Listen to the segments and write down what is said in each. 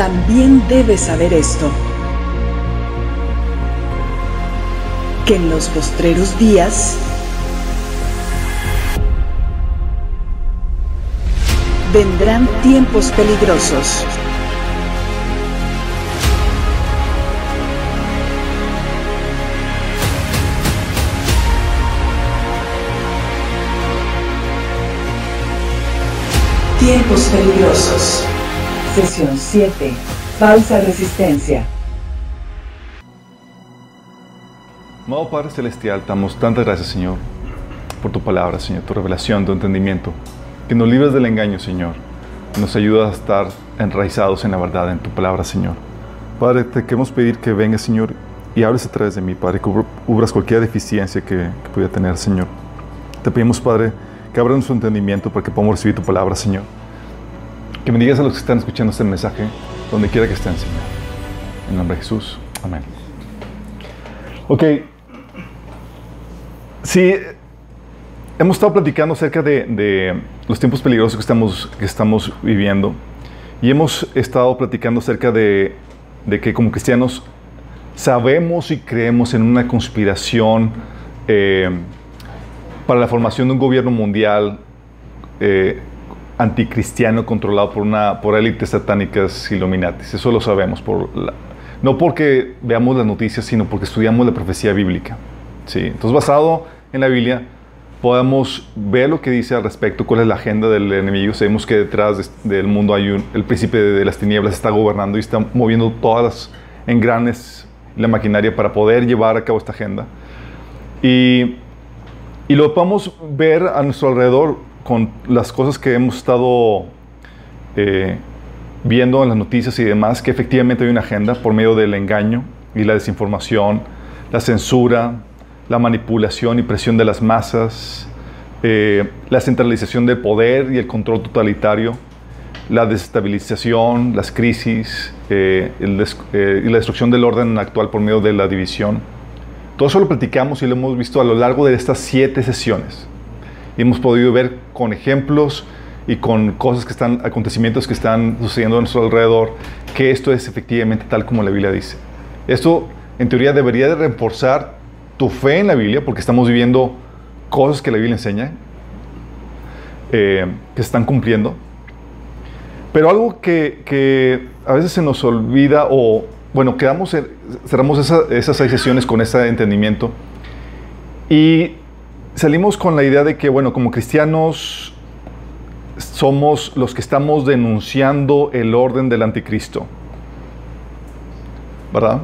también debes saber esto, que en los postreros días vendrán tiempos peligrosos. Tiempos peligrosos. Sesión 7. Pausa resistencia. Amado Padre Celestial, damos tantas gracias, Señor, por tu palabra, Señor, tu revelación, tu entendimiento. Que nos libres del engaño, Señor. Nos ayuda a estar enraizados en la verdad, en tu palabra, Señor. Padre, te queremos pedir que vengas, Señor, y hables a través de mí, Padre, que cubras cualquier deficiencia que, que pudiera tener, Señor. Te pedimos, Padre, que abra nuestro entendimiento para que podamos recibir tu palabra, Señor. Que bendigas a los que están escuchando este mensaje, donde quiera que estén, Señor. En nombre de Jesús. Amén. Ok. Sí, hemos estado platicando acerca de, los tiempos peligrosos que estamos, viviendo. Y hemos estado platicando acerca de, de que como cristianos sabemos y creemos en una conspiración eh, para la formación de un gobierno mundial eh, anticristiano controlado por, una, por élites satánicas Illuminatis. Eso lo sabemos, por la- no porque veamos las noticias, sino porque estudiamos la profecía bíblica. ¿sí? Entonces, basado en la Biblia, podemos ver lo que dice al respecto, cuál es la agenda del enemigo. Sabemos que detrás de- del mundo hay un, el príncipe de, de las tinieblas está gobernando y está moviendo todas las engranes la maquinaria para poder llevar a cabo esta agenda. Y y lo podemos ver a nuestro alrededor con las cosas que hemos estado eh, viendo en las noticias y demás, que efectivamente hay una agenda por medio del engaño y la desinformación, la censura, la manipulación y presión de las masas, eh, la centralización del poder y el control totalitario, la desestabilización, las crisis eh, y la destrucción del orden actual por medio de la división. Todo eso lo platicamos y lo hemos visto a lo largo de estas siete sesiones. Y hemos podido ver con ejemplos y con cosas que están, acontecimientos que están sucediendo a nuestro alrededor, que esto es efectivamente tal como la Biblia dice. Esto, en teoría, debería de reforzar tu fe en la Biblia, porque estamos viviendo cosas que la Biblia enseña, eh, que se están cumpliendo. Pero algo que, que a veces se nos olvida o, bueno, quedamos, cerramos esa- esas seis sesiones con ese entendimiento y salimos con la idea de que, bueno, como cristianos somos los que estamos denunciando el orden del anticristo. ¿Verdad?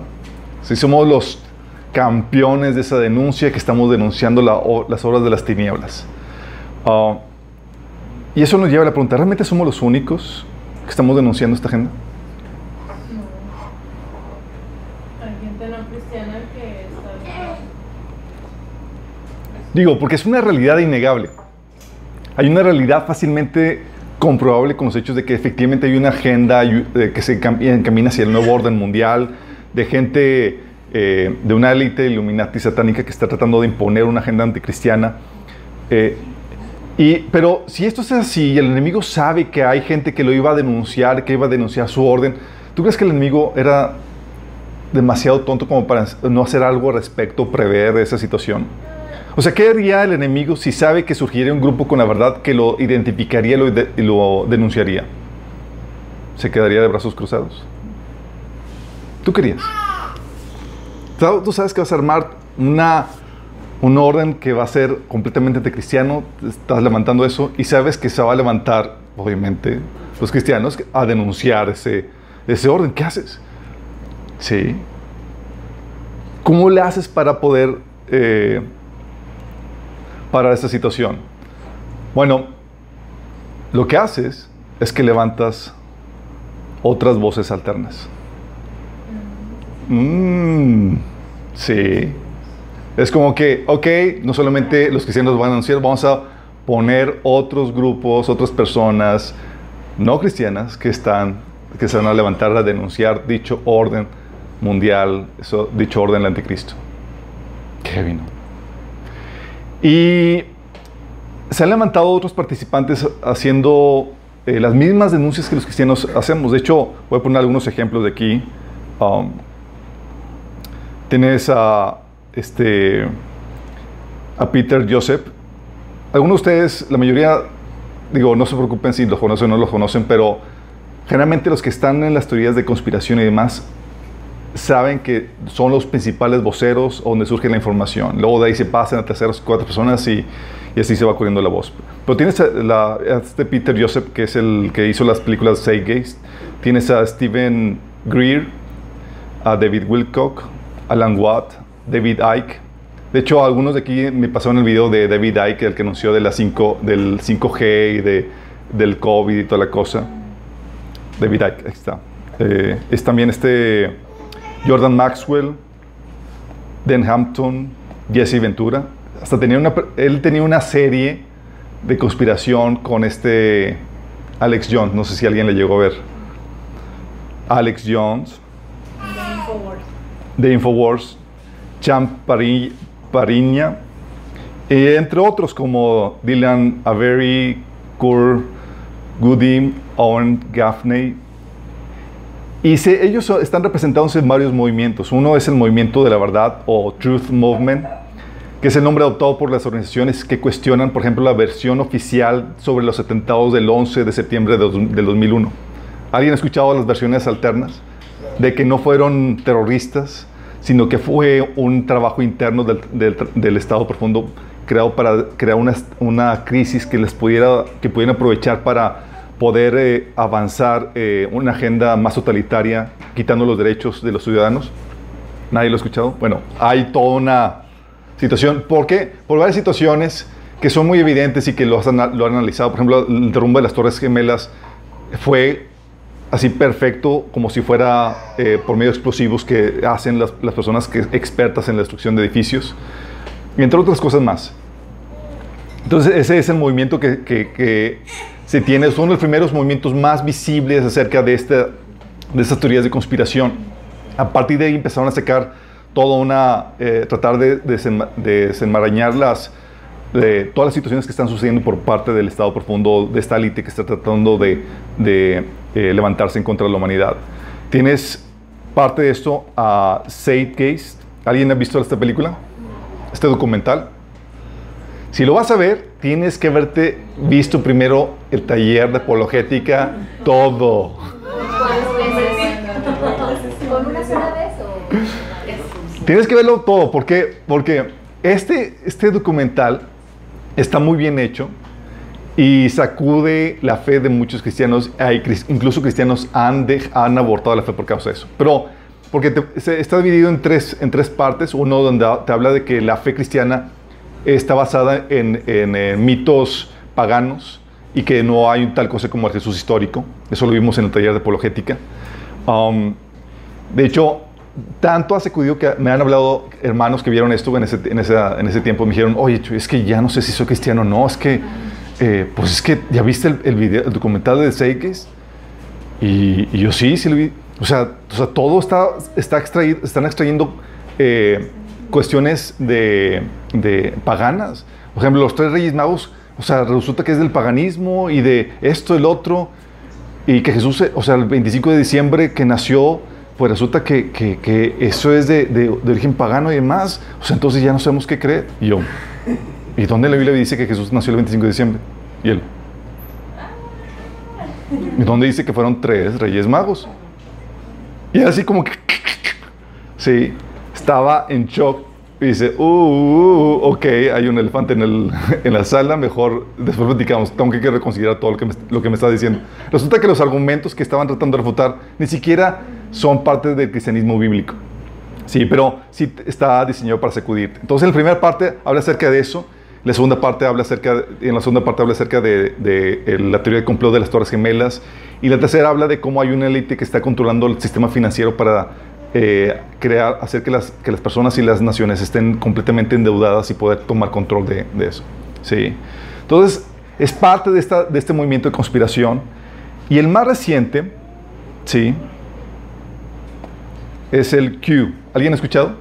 Si somos los campeones de esa denuncia que estamos denunciando las obras de las tinieblas. Ah, y eso nos lleva a la pregunta, ¿realmente somos los únicos que estamos denunciando esta agenda? Hay gente no cristiana que está... Digo, porque es una realidad innegable. Hay una realidad fácilmente comprobable con los hechos de que efectivamente hay una agenda que se encam- encamina hacia el nuevo orden mundial, de gente eh, de una élite Illuminati satánica que está tratando de imponer una agenda anticristiana. Eh, y, pero si esto es así y el enemigo sabe que hay gente que lo iba a denunciar, que iba a denunciar su orden, ¿tú crees que el enemigo era demasiado tonto como para no hacer algo al respecto, prever esa situación? O sea, ¿qué haría el enemigo si sabe que surgiría un grupo con la verdad que lo identificaría y lo, denunciaría? ¿Se quedaría de brazos cruzados? ¿Tú querías? Tú sabes que vas a armar una, un orden que va a ser completamente anticristiano, estás levantando eso y sabes que se va a levantar, obviamente, los cristianos a denunciar ese, ese orden. ¿Qué haces? Sí. ¿Cómo le haces para poder eh, parar esta situación? Bueno, lo que haces es que levantas otras voces alternas. Mm, sí. Es como que, ok, no solamente los cristianos van a anunciar, vamos a poner otros grupos, otras personas no cristianas que están, que se van a levantar a denunciar dicho orden mundial, eso, dicho orden del anticristo. Qué vino. Y se han levantado otros participantes haciendo eh, las mismas denuncias que los cristianos hacemos. De hecho, voy a poner algunos ejemplos de aquí. Um, tienes a, este, a Peter Joseph. Algunos de ustedes, la mayoría, digo, no se preocupen si los conocen o no los conocen, pero generalmente los que están en las teorías de conspiración y demás saben que son los principales voceros donde surge la información. Luego de ahí se pasan a terceras cuatro personas y, y así se va corriendo la voz. Pero tienes a, este Peter Joseph, que es el que hizo las películas Gates. Tienes a Stephen Greer, a David Wilcock, Alan Watt, David Icke. De hecho, algunos de aquí me pasaron el video de David Icke, el que anunció de la 5, del 5G y de, del COVID y toda la cosa. David Icke, ahí está. Eh, es también este Jordan Maxwell, Dan Hampton, Jesse Ventura. Hasta tenía una, él tenía una serie de conspiración con este Alex Jones. No sé si alguien le llegó a ver. Alex Jones. De Infowars. Champ Pari, Pariña. entre otros como Dylan Avery, Kur Goody, Owen Gaffney, y se, ellos están representados en varios movimientos. Uno es el movimiento de la verdad o Truth Movement, que es el nombre adoptado por las organizaciones que cuestionan, por ejemplo, la versión oficial sobre los atentados del 11 de septiembre del 2001. ¿Alguien ha escuchado las versiones alternas? De que no fueron terroristas, sino que fue un trabajo interno del Estado profundo creado para crear una, una crisis que les pudiera, que pudieran aprovechar para poder eh, avanzar eh, una agenda más totalitaria, quitando los derechos de los ciudadanos. ¿Nadie lo ha escuchado? Bueno, hay toda una situación. ¿Por qué? Por varias situaciones que son muy evidentes y que lo han, lo han analizado. Por ejemplo, el derrumbe de las Torres Gemelas fue así perfecto, como si fuera eh, por medio de explosivos que hacen las, las, personas que, expertas en la destrucción de edificios, entre otras cosas más. Entonces, ese es el movimiento que, que, que se tiene, son los primeros movimientos más visibles acerca de, esta, de estas teorías de conspiración. A partir de ahí empezaron a sacar toda una, eh, tratar de, de, desenmarañar las, todas las situaciones que están sucediendo por parte del Estado profundo, de esta élite que está tratando de, de eh, levantarse en contra de la humanidad. Tienes parte de esto a Zeitgeist. ¿Alguien ha visto esta película? Este documental. Si lo vas a ver, tienes que haberte visto primero el taller de apologética, todo. Tienes que verlo todo, ¿por qué? Porque este, este documental está muy bien hecho y sacude la fe de muchos cristianos, hay, incluso cristianos han, de, han abortado la fe por causa de eso. Pero porque te, se, está dividido en tres, en tres partes, uno donde te habla de que la fe cristiana está basada en, en, en, mitos paganos y que no hay tal cosa como el Jesús histórico. Eso lo vimos en el taller de apologética. Um, de hecho, tanto ha sacudido que me han hablado hermanos que vieron esto en ese, en esa, en ese tiempo. Me dijeron, oye, es que ya no sé si soy cristiano o no. Es que, eh, pues es que ya viste el, el, video, el documental de Seikes. Y, y, yo sí, sí lo vi. O sea, o sea todo está, está extraído, están extrayendo eh, cuestiones de, de, paganas. Por ejemplo, los tres reyes magos, o sea, resulta que es del paganismo y de esto, el otro, y que Jesús, o sea, el 25 de diciembre que nació, pues resulta que, que, eso es de, de, de, origen pagano y demás. O sea, entonces ya no sabemos qué creer. Y yo, ¿y dónde la Biblia dice que Jesús nació el 25 de diciembre? Y él, ¿y dónde dice que fueron tres reyes magos? Y así como que, sí, estaba en shock y dice, uh, uh, uh, ok, hay un elefante en, el, en, la sala, mejor después platicamos, tengo que reconsiderar todo lo que, me, lo que me está diciendo. Resulta que los argumentos que estaban tratando de refutar ni siquiera son parte del cristianismo bíblico. Sí, pero sí está diseñado para sacudir. Entonces, en la primera parte habla acerca de eso, la segunda parte habla acerca, en la segunda parte habla acerca de, de, de, la teoría del complot de las Torres Gemelas, y la tercera habla de cómo hay una élite que está controlando el sistema financiero para eh, crear, hacer que las, que las personas y las naciones estén completamente endeudadas y poder tomar control de, de eso. ¿sí? Entonces, es parte de, esta, de este movimiento de conspiración. Y el más reciente, ¿sí? Es el Q. ¿Alguien ha escuchado?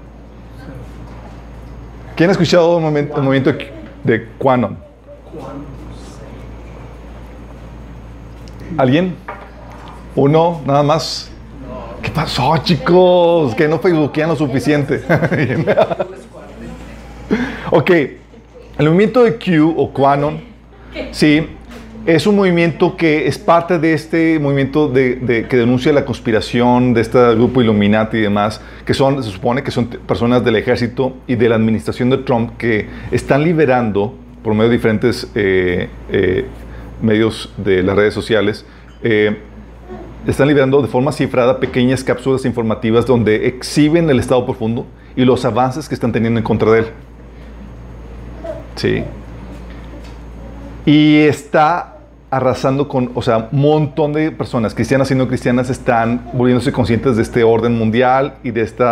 ¿Quién ha escuchado el el movimiento de, de Quanon? ¿Alguien? ¿Uno? ¿Nada más? ¿Qué pasó, chicos? Que no facebookean lo suficiente. ok, el movimiento de Q o Quanon, sí, es un movimiento que es parte de este movimiento de, que denuncia la conspiración de este grupo Illuminati y demás, que son, se supone que son personas del ejército y de la administración de Trump que están liberando, por medio de diferentes eh, eh, medios de las redes sociales, eh, están liberando de forma cifrada pequeñas cápsulas informativas donde exhiben el estado profundo y los avances que están teniendo en contra de él. Sí. Y está arrasando con, o sea, un montón de personas, cristianas y no cristianas, están volviéndose conscientes de este orden mundial y de este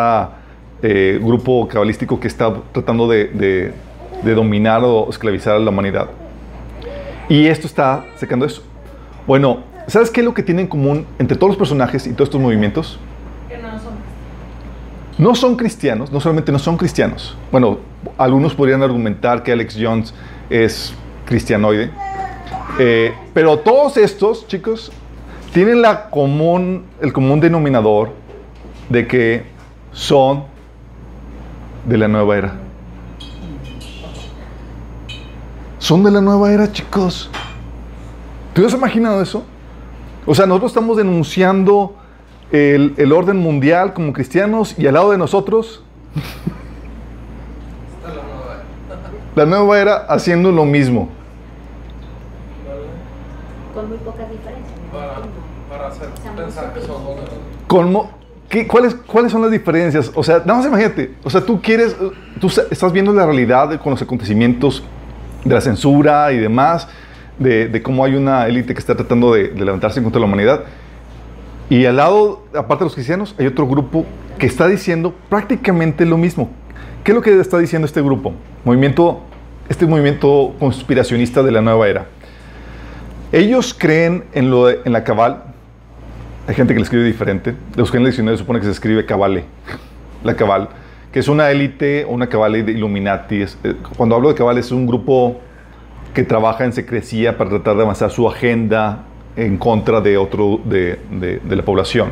grupo cabalístico que está tratando de, de- de dominar o esclavizar a la humanidad. Y esto está secando eso. Bueno, ¿sabes qué es lo que tiene en común entre todos los personajes y todos estos movimientos? Que no son No son cristianos, no solamente no son cristianos. Bueno, algunos podrían argumentar que Alex Jones es cristianoide. Eh, pero todos estos, chicos, tienen la común, el común denominador de que son de la nueva era. Son de la nueva era, chicos. ¿Tú has imaginado eso? O sea, nosotros estamos denunciando el, el orden mundial como cristianos y al lado de nosotros la nueva era haciendo lo mismo. con muy pocas diferencias. Para, hacer O sea, muy pensar que ¿qué- cuáles, ¿Cuáles son las diferencias? O sea, nada más imagínate. O sea, tú quieres, tú estás viendo la realidad con los acontecimientos de la censura y demás, de, cómo hay una élite que está tratando de, levantarse contra la humanidad. Y al lado, aparte de los cristianos, hay otro grupo que está diciendo prácticamente lo mismo. ¿Qué es lo que está diciendo este grupo? Movimiento, este movimiento conspiracionista de la nueva era. Ellos creen en, lo en la cabal. Hay gente que le escribe diferente. De buscar en el diccionario supone que se escribe cabale. La cabal, que es una élite una cabal de Illuminati. Eh, cuando hablo de cabal es un grupo que trabaja en secrecía para tratar de avanzar su agenda en contra de otro de, de- la población.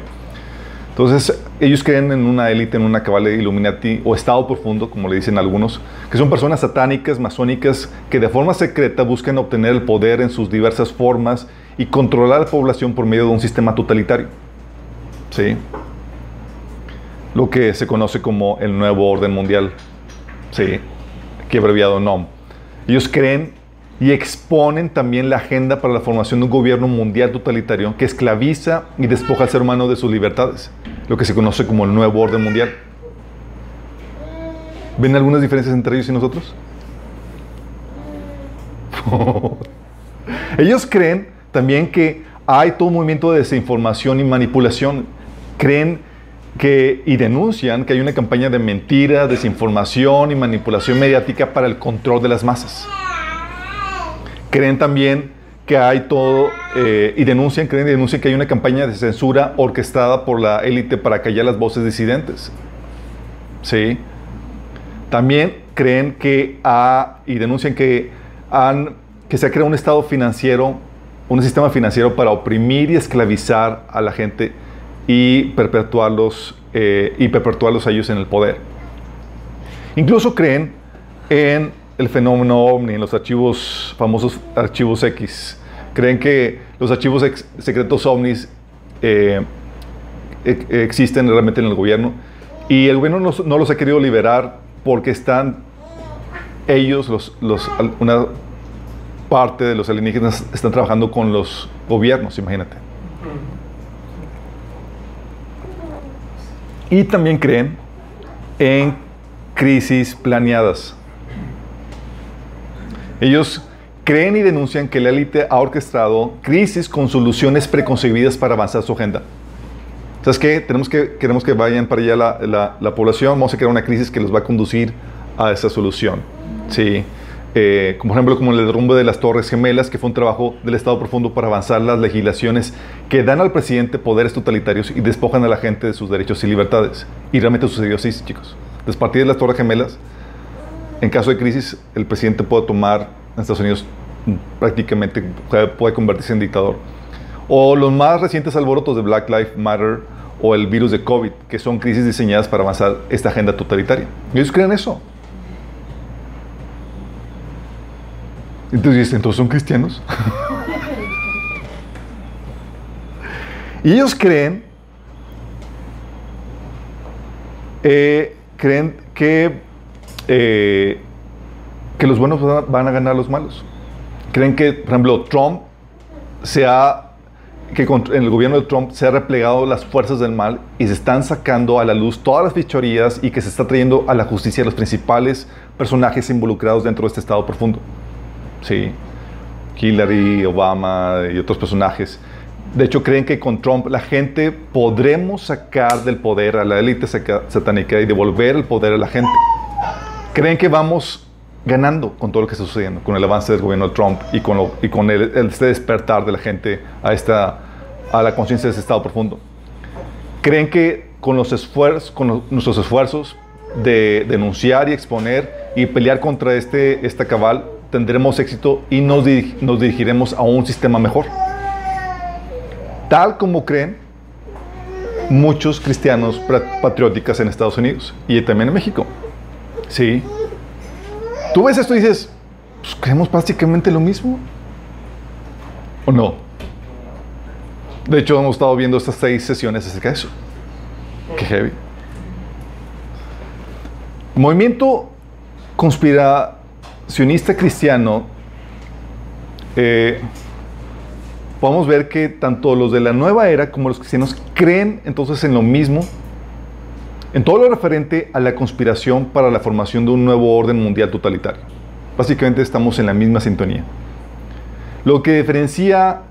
Entonces, ellos creen en una élite, en una cabal de Illuminati o estado profundo, como le dicen algunos, que son personas satánicas, masónicas, que de forma secreta buscan obtener el poder en sus diversas formas y controlar la población por medio de un sistema totalitario. ¿Sí? Lo que se conoce como el nuevo orden mundial. ¿Sí? Que abreviado NOM. Ellos creen y exponen también la agenda para la formación de un gobierno mundial totalitario que esclaviza y despoja al ser humano de sus libertades, lo que se conoce como el nuevo orden mundial. ¿Ven algunas diferencias entre ellos y nosotros? ellos creen también que hay todo un movimiento de desinformación y manipulación. Creen que y denuncian que hay una campaña de mentira, desinformación y manipulación mediática para el control de las masas creen también que hay todo, eh, y denuncian, creen y denuncian que hay una campaña de censura orquestada por la élite para callar las voces disidentes. ¿Sí? También creen que ha, y denuncian que, han, que se ha creado un estado financiero, un sistema financiero para oprimir y esclavizar a la gente y perpetuarlos, eh, y perpetuarlos a ellos en el poder. Incluso creen en el fenómeno ovni, en los archivos, famosos archivos X. Creen que los archivos secretos ovnis eh, ex- existen realmente en el gobierno y el gobierno no, los ha querido liberar porque están ellos, una parte de los alienígenas, están trabajando con los gobiernos, imagínate. Y también creen en crisis planeadas. Ellos creen y denuncian que la élite ha orquestado crisis con soluciones preconcebidas para avanzar su agenda. ¿Sabes qué? Tenemos que, queremos que vayan para allá la, la- la población, vamos a crear una crisis que los va a conducir a esa solución. Sí. Eh, como por ejemplo, como el derrumbe de las Torres Gemelas, que fue un trabajo del Estado profundo para avanzar las legislaciones que dan al presidente poderes totalitarios y despojan a la gente de sus derechos y libertades. Y realmente sucedió así, chicos. Desde partir de las Torres Gemelas, en caso de crisis, el presidente puede tomar en Estados Unidos mm, prácticamente puede, convertirse en dictador. O los más recientes alborotos de Black Lives Matter o el virus de COVID, que son crisis diseñadas para avanzar esta agenda totalitaria. Ellos creen eso. Entonces ¿entonces son cristianos? y ellos creen, eh, creen que, eh, que los buenos van a- van a ganar a los malos. Creen que, por ejemplo, Trump se ha, que con- en el gobierno de Trump se ha replegado las fuerzas del mal y se están sacando a la luz todas las fichorías y que se está trayendo a la justicia los principales personajes involucrados dentro de este estado profundo. Sí, Hillary, Obama y otros personajes. De hecho, creen que con Trump la gente podremos sacar del poder a la élite satánica y devolver el poder a la gente. Creen que vamos ganando con todo lo que está sucediendo, con el avance del gobierno de Trump y con, el, este despertar de la gente a, esta, a la conciencia de ese estado profundo. Creen que con, los esfuerzos, con nuestros esfuerzos de denunciar y exponer y pelear contra este, esta cabal tendremos éxito y nos, nos dirigiremos a un sistema mejor. Tal como creen muchos cristianos patrióticas en Estados Unidos y también en México. Sí. Tú ves esto y dices, pues creemos básicamente lo mismo. ¿O no? De hecho, hemos estado viendo estas seis sesiones acerca de eso. Qué heavy. Movimiento conspiracionista cristiano. eh, podemos ver que tanto los de la nueva era como los cristianos creen entonces en lo mismo, en todo lo referente a la conspiración para la formación de un nuevo orden mundial totalitario. Básicamente estamos en la misma sintonía. Lo que diferencia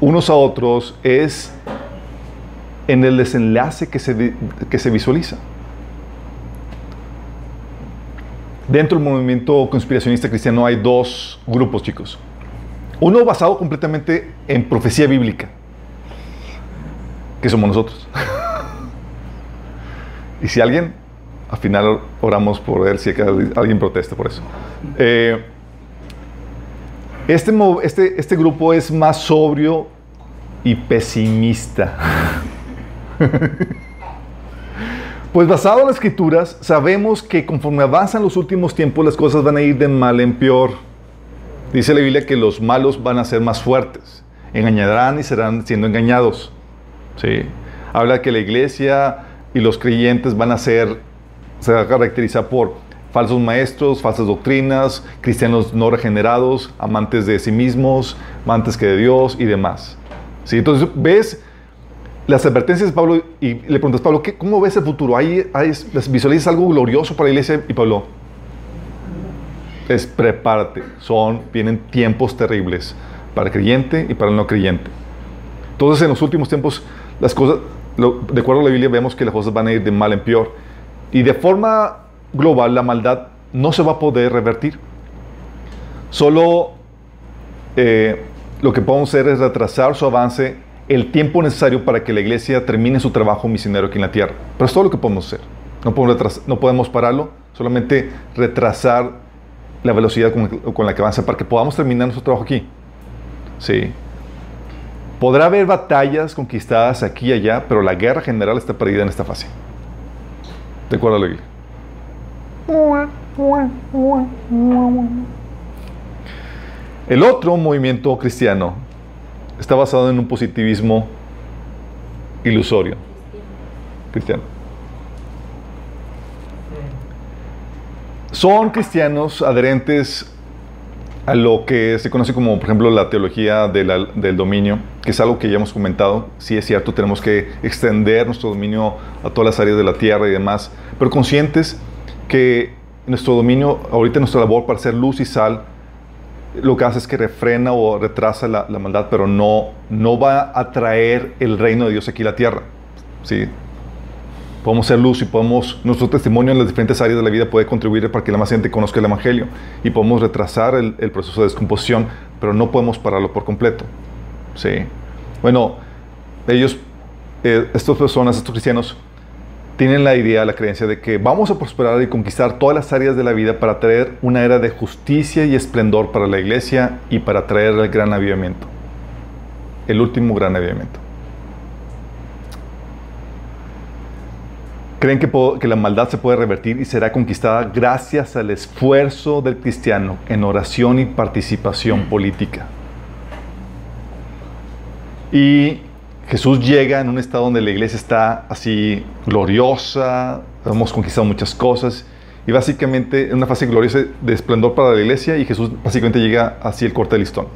unos a otros es en el desenlace que se, que se visualiza. Dentro del movimiento conspiracionista cristiano hay dos grupos, chicos. Uno basado completamente en profecía bíblica, que somos nosotros. y si alguien, al final oramos por él, si alguien protesta por eso. Eh, este, este, este grupo es más sobrio y pesimista. Pues basado en las escrituras, sabemos que conforme avanzan los últimos tiempos, las cosas van a ir de mal en peor. Dice la Biblia que los malos van a ser más fuertes, engañarán y serán siendo engañados. ¿Sí? Habla que la iglesia y los creyentes van a ser, se va a caracterizar por falsos maestros, falsas doctrinas, cristianos no regenerados, amantes de sí mismos, amantes que de Dios y demás. ¿Sí? Entonces, ves las advertencias de Pablo y le preguntas, Pablo, ¿qué- ¿cómo ves el futuro? ¿Hay, hay, ¿Visualizas algo glorioso para la iglesia? Y Pablo, es prepárate, son, vienen tiempos terribles para el creyente y para el no creyente. Entonces, en los últimos tiempos, las cosas, de acuerdo a la Biblia, vemos que las cosas van a ir de mal en peor. Y de forma global, la maldad no se va a poder revertir. Solo eh, lo que podemos hacer es retrasar su avance el tiempo necesario para que la iglesia termine su trabajo misionero aquí en la tierra. Pero es todo lo que podemos hacer. No podemos, retras- no podemos pararlo, solamente retrasar la velocidad con la que avanza para que podamos terminar nuestro trabajo aquí. Sí. Podrá haber batallas conquistadas aquí y allá, pero la guerra general está perdida en esta fase. De acuerdo a la. El otro movimiento cristiano está basado en un positivismo ilusorio cristiano. Son cristianos adherentes a lo que se conoce como, por ejemplo, la teología de del dominio, que es algo que ya hemos comentado. Sí es cierto, tenemos que extender nuestro dominio a todas las áreas de la tierra y demás, pero conscientes que nuestro dominio, ahorita nuestra labor para ser luz y sal, lo que hace es que refrena o retrasa la, la maldad, pero no, no va a traer el reino de Dios aquí a la tierra. ¿sí? Podemos ser luz y podemos, nuestro testimonio en las diferentes áreas de la vida puede contribuir para que la más gente conozca el Evangelio y podemos retrasar el, el proceso de descomposición, pero no podemos pararlo por completo. ¿sí? Bueno, ellos, eh, estas personas, estos cristianos, tienen la idea, la creencia de que vamos a prosperar y conquistar todas las áreas de la vida para traer una era de justicia y esplendor para la iglesia y para traer el gran avivamiento. el último gran avivamiento. Creen que, la maldad se puede revertir y será conquistada gracias al esfuerzo del cristiano en oración y participación política. Y Jesús llega en un estado donde la iglesia está así gloriosa, hemos conquistado muchas cosas y básicamente en una fase gloriosa de esplendor para la iglesia y Jesús básicamente llega así el corte de listón.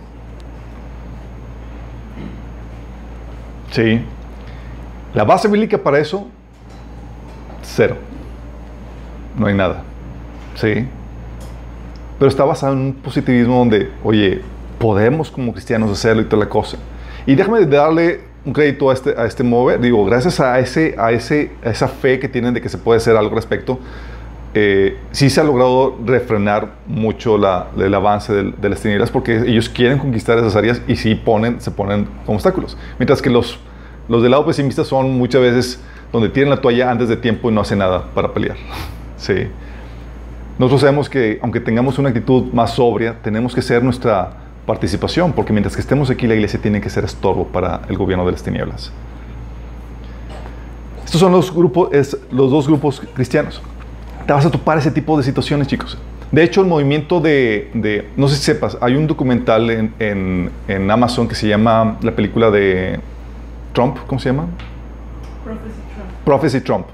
Sí. La base bíblica para eso, cero. No hay nada. Sí. Pero está basado en un positivismo donde, oye, podemos como cristianos hacerlo y toda la cosa. Y déjame darle un crédito a este, a este mover. Digo, gracias a, ese, a, ese, a esa fe que tienen de que se puede hacer algo al respecto, eh, sí se ha logrado refrenar mucho la, el avance de, las tinieblas porque ellos quieren conquistar esas áreas y sí ponen, se ponen obstáculos. Mientras que los, los del lado pesimista son muchas veces donde tienen la toalla antes de tiempo y no hacen nada para pelear. Sí. Nosotros sabemos que aunque tengamos una actitud más sobria, tenemos que ser nuestra participación, porque mientras que estemos aquí, la iglesia tiene que ser estorbo para el gobierno de las tinieblas. Estos son los, grupos, los dos grupos cristianos. Te vas a topar ese tipo de situaciones, chicos. De hecho, el movimiento de, no sé si sepas, hay un documental en, en- Amazon que se llama la película de Trump, ¿cómo se llama? Prophecy. Prophecy Trump.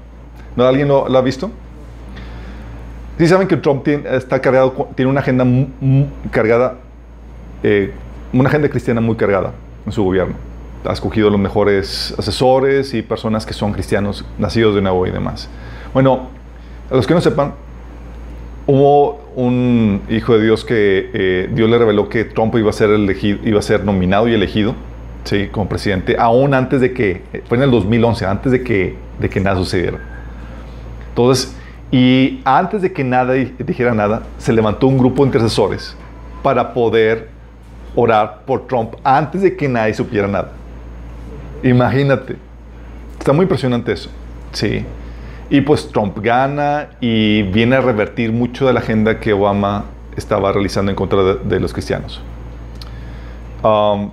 ¿No alguien lo, lo ha visto? Sí saben que Trump tiene, está cargado, tiene una agenda mu- mu- cargada, eh, una agenda cristiana muy cargada en su gobierno. Ha escogido los mejores asesores y personas que son cristianos, nacidos de nuevo y demás. Bueno, a los que no sepan, hubo un hijo de Dios que eh, Dios le reveló que Trump iba a ser elegido, iba a ser nominado y elegido, sí, como presidente, aún antes de que fue en el 2011, antes de que de que nada sucediera. Entonces, y antes de que nada di- dijera nada, se levantó un grupo de intercesores para poder orar por Trump antes de que nadie supiera nada. Imagínate. Está muy impresionante eso. Sí. Y pues Trump gana y viene a revertir mucho de la agenda que Obama estaba realizando en contra de, de los cristianos. Um,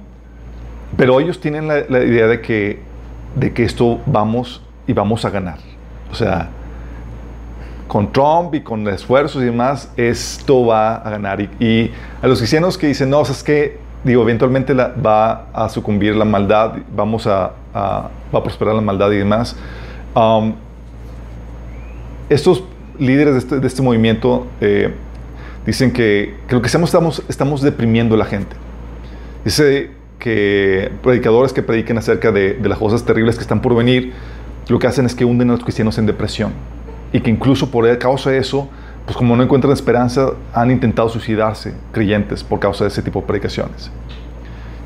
pero ellos tienen la, la idea de que, de que esto vamos y vamos a ganar. O sea, con Trump y con esfuerzos y demás, esto va a ganar. Y, a los cristianos que dicen, no, o sea, es que, digo, eventualmente va a sucumbir la maldad, vamos a, va a prosperar la maldad y demás. Um, estos líderes de este, este movimiento eh, dicen que, que lo que hacemos estamos, estamos deprimiendo a la gente. Dice que predicadores que prediquen acerca de, de las cosas terribles que están por venir, lo que hacen es que hunden a los cristianos en depresión. Y que incluso por causa de eso, pues como no encuentran esperanza, han intentado suicidarse creyentes por causa de ese tipo de predicaciones.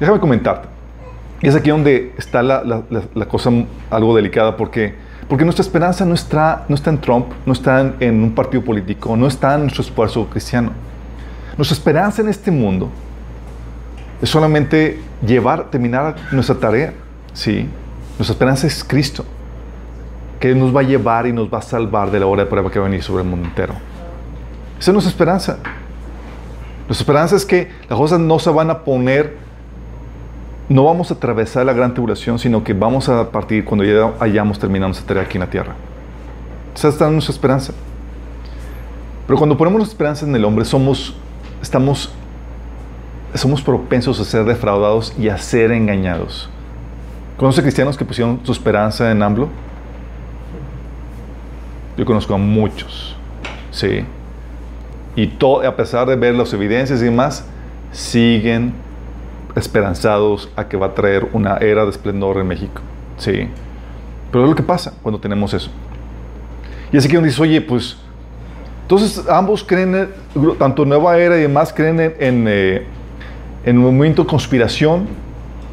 Déjame comentarte. Y es aquí donde está la, cosa algo delicada porque, porque nuestra esperanza no está, no está en Trump, no está en, en un partido político, no está en nuestro esfuerzo cristiano. Nuestra esperanza en este mundo es solamente llevar, terminar nuestra tarea. Sí, nuestra esperanza es Cristo, que nos va a llevar y nos va a salvar de la hora de prueba que va a venir sobre el mundo entero. Esa es nuestra esperanza. Nuestra esperanza es que las cosas no se van a poner, no vamos a atravesar la gran tribulación, sino que vamos a partir cuando ya hayamos terminado nuestra tarea aquí en la tierra. Esa está nuestra esperanza. Pero cuando ponemos nuestra esperanza en el hombre, somos, estamos somos propensos a ser defraudados y a ser engañados. ¿Conoce cristianos que pusieron su esperanza en AMLO? Yo conozco a muchos, sí. Y to- a pesar de ver las evidencias y demás, siguen esperanzados a que va a traer una era de esplendor en México, sí. Pero es lo que pasa cuando tenemos eso. Y así que uno dice, oye, pues, entonces ambos creen, en- tanto Nueva Era y demás, creen en, en, eh, un movimiento de conspiración,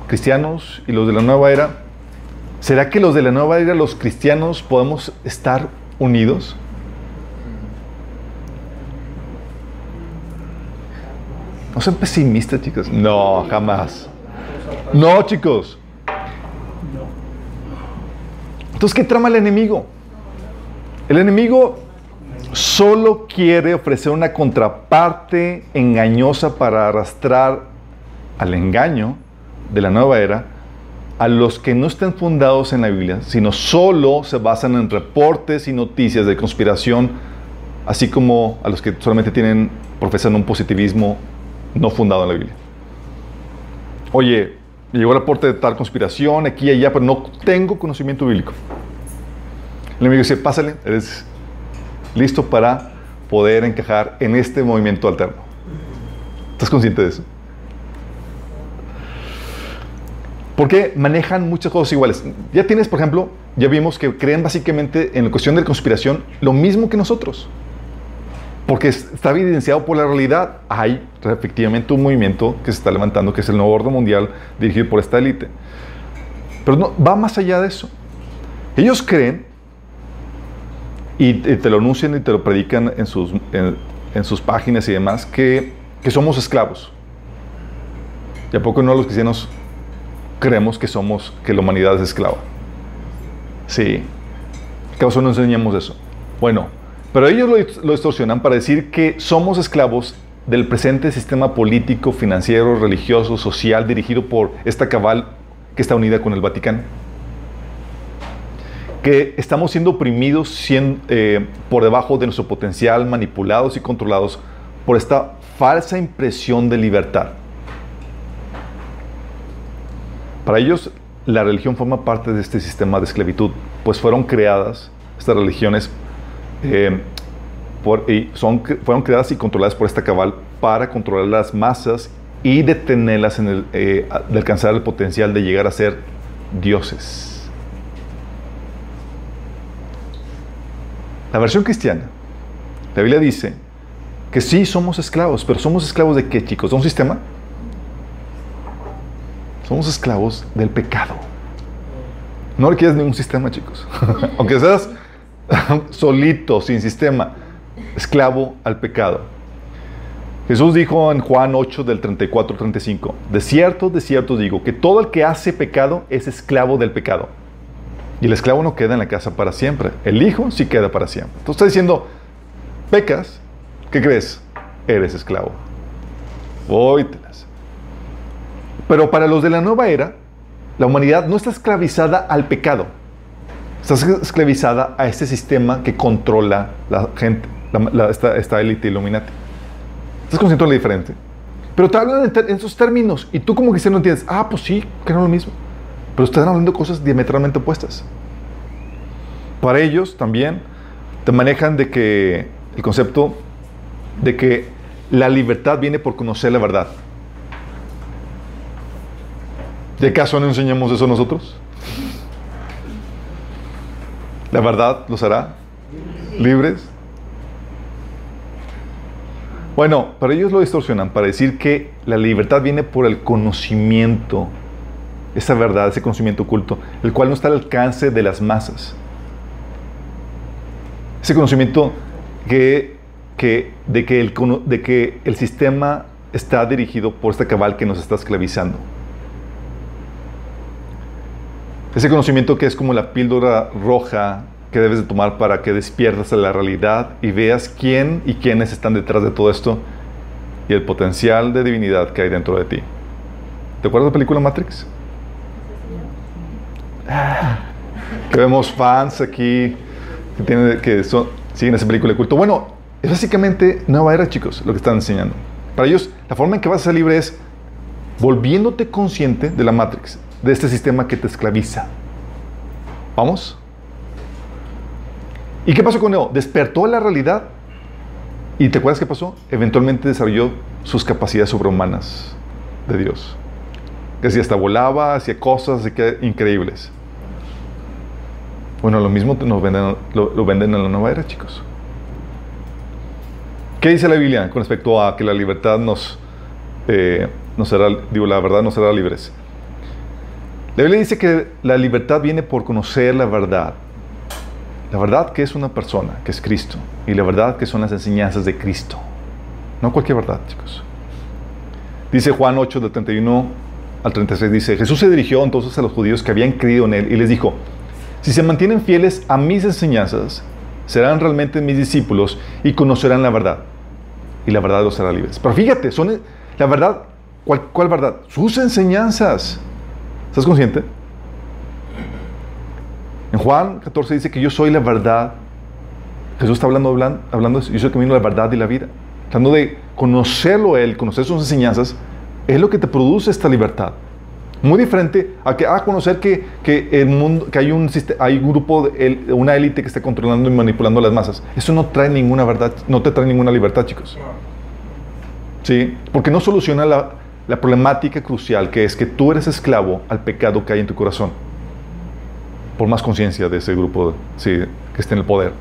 cristianos y los de la nueva era, ¿será que los de la nueva era, los cristianos, podemos estar unidos? No sean pesimistas, chicos. No, jamás. No, chicos. Entonces, ¿qué trama el enemigo? El enemigo solo quiere ofrecer una contraparte engañosa para arrastrar al engaño de la nueva era a los que no estén fundados en la Biblia, sino solo se basan en reportes y noticias de conspiración, así como a los que solamente tienen, profesan un positivismo no fundado en la Biblia. Oye, llegó el reporte de tal conspiración aquí y allá, pero no tengo conocimiento bíblico. El enemigo dice, pásale, eres listo para poder encajar en este movimiento alterno. ¿Estás consciente de eso? Porque manejan muchas cosas iguales. Ya tienes, por ejemplo, ya vimos que creen básicamente en la cuestión de la conspiración lo mismo que nosotros. Porque está evidenciado por la realidad. Hay efectivamente un movimiento que se está levantando, que es el nuevo orden mundial dirigido por esta élite. Pero no, va más allá de eso. Ellos creen, y te lo anuncian y te lo predican en sus, en, sus páginas y demás, que, que somos esclavos. ¿Y a poco no los cristianos creemos que somos, que la humanidad es esclava. Sí. ¿Qué no enseñamos eso? Bueno, pero ellos lo, lo, distorsionan para decir que somos esclavos del presente sistema político, financiero, religioso, social dirigido por esta cabal que está unida con el Vaticano. Que estamos siendo oprimidos eh, por debajo de nuestro potencial, manipulados y controlados por esta falsa impresión de libertad. Para ellos, la religión forma parte de este sistema de esclavitud, pues fueron creadas, estas religiones, eh, y fueron creadas y controladas por esta cabal para controlar las masas y detenerlas en el, eh, de alcanzar el potencial de llegar a ser dioses. La versión cristiana, la Biblia dice que sí somos esclavos, pero somos esclavos de qué, chicos? ¿De un sistema? Somos esclavos del pecado. No requieres ningún sistema, chicos. Aunque seas solito, sin sistema, esclavo al pecado. Jesús dijo en Juan 8 del 34 35, de cierto, de cierto digo, que todo el que hace pecado es esclavo del pecado. Y el esclavo no queda en la casa para siempre. El hijo sí queda para siempre. Entonces está diciendo, pecas, ¿qué crees? Eres esclavo. Voy, pero para los de la nueva era, la humanidad no está esclavizada al pecado. Está esclavizada a este sistema que controla la gente, la, esta, élite iluminati. ¿Estás consciente de lo diferente? Pero te hablan en, esos términos y tú como que no entiendes, ah, pues sí, que no es lo mismo. Pero están hablando cosas diametralmente opuestas. Para ellos también te manejan de que el concepto de que la libertad viene por conocer la verdad. ¿De acaso no enseñamos eso nosotros? ¿La verdad los hará libres? Bueno, para ellos lo distorsionan para decir que la libertad viene por el conocimiento, esa verdad, ese conocimiento oculto, el cual no está al alcance de las masas. Ese conocimiento que, que, de, que el, de que el sistema está dirigido por esta cabal que nos está esclavizando. Ese conocimiento que es como la píldora roja que debes de tomar para que despiertas a la realidad y veas quién y quiénes están detrás de todo esto y el potencial de divinidad que hay dentro de ti. ¿Te acuerdas de la película Matrix? Que vemos fans aquí que, tienen, que son, siguen esa película de culto. Bueno, es básicamente nueva era, chicos, lo que están enseñando. Para ellos, la forma en que vas a ser libre es volviéndote consciente de la Matrix, de este sistema que te esclaviza. ¿Vamos? ¿Y qué pasó con Neo? Despertó la realidad. ¿Y te acuerdas qué pasó? Eventualmente desarrolló sus capacidades sobrehumanas de Dios. Que si hasta volaba, hacía cosas increíbles. Bueno, lo mismo nos venden, lo, venden en la nueva era, chicos. ¿Qué dice la Biblia con respecto a que la libertad nos, eh, nos será, digo, la verdad nos será libres? La Biblia dice que la libertad viene por conocer la verdad. La verdad que es una persona, que es Cristo. Y la verdad que son las enseñanzas de Cristo. No cualquier verdad, chicos. Dice Juan 8, del 31 al 36, dice, Jesús se dirigió entonces a los judíos que habían creído en él y les dijo, si se mantienen fieles a mis enseñanzas, serán realmente mis discípulos y conocerán la verdad. Y la verdad los hará libres. Pero fíjate, son la verdad, ¿cuál, cuál verdad? Sus enseñanzas. ¿Estás consciente? Juan 14 dice que yo soy la verdad. Jesús está hablando, hablando, hablando yo soy el camino, la verdad y la vida. Tratando de conocerlo Él, conocer sus enseñanzas, es lo que te produce esta libertad. Muy diferente a que a conocer que, que el mundo, que hay un, hay grupo, de una élite que está controlando y manipulando a las masas. Eso no trae ninguna verdad, no te trae ninguna libertad, chicos. ¿Sí? Porque no soluciona la, la problemática crucial que es que tú eres esclavo al pecado que hay en tu corazón. Por más conciencia de ese grupo sí, que esté en el poder.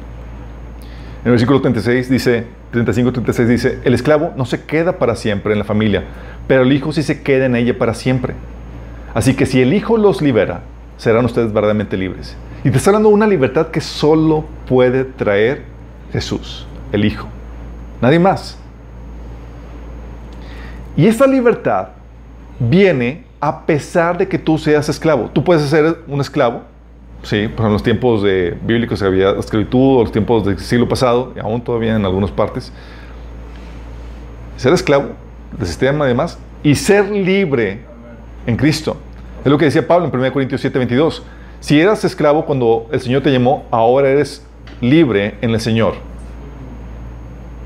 En el versículo 36 dice, 35-36 dice, el esclavo no se queda para siempre en la familia, pero el hijo sí se queda en ella para siempre. Así que si el hijo los libera, serán ustedes verdaderamente libres. Y te está hablando de una libertad que solo puede traer Jesús, el hijo. Nadie más. Y esta libertad viene a pesar de que tú seas esclavo. Tú puedes ser un esclavo, sí, pero en los tiempos de, bíblicos había esclavitud, o los tiempos del siglo pasado, y aún todavía en algunas partes. Ser esclavo del sistema además y ser libre en Cristo. Es lo que decía Pablo en 1 Corintios 7, 22. Si eras esclavo cuando el Señor te llamó, ahora eres libre en el Señor.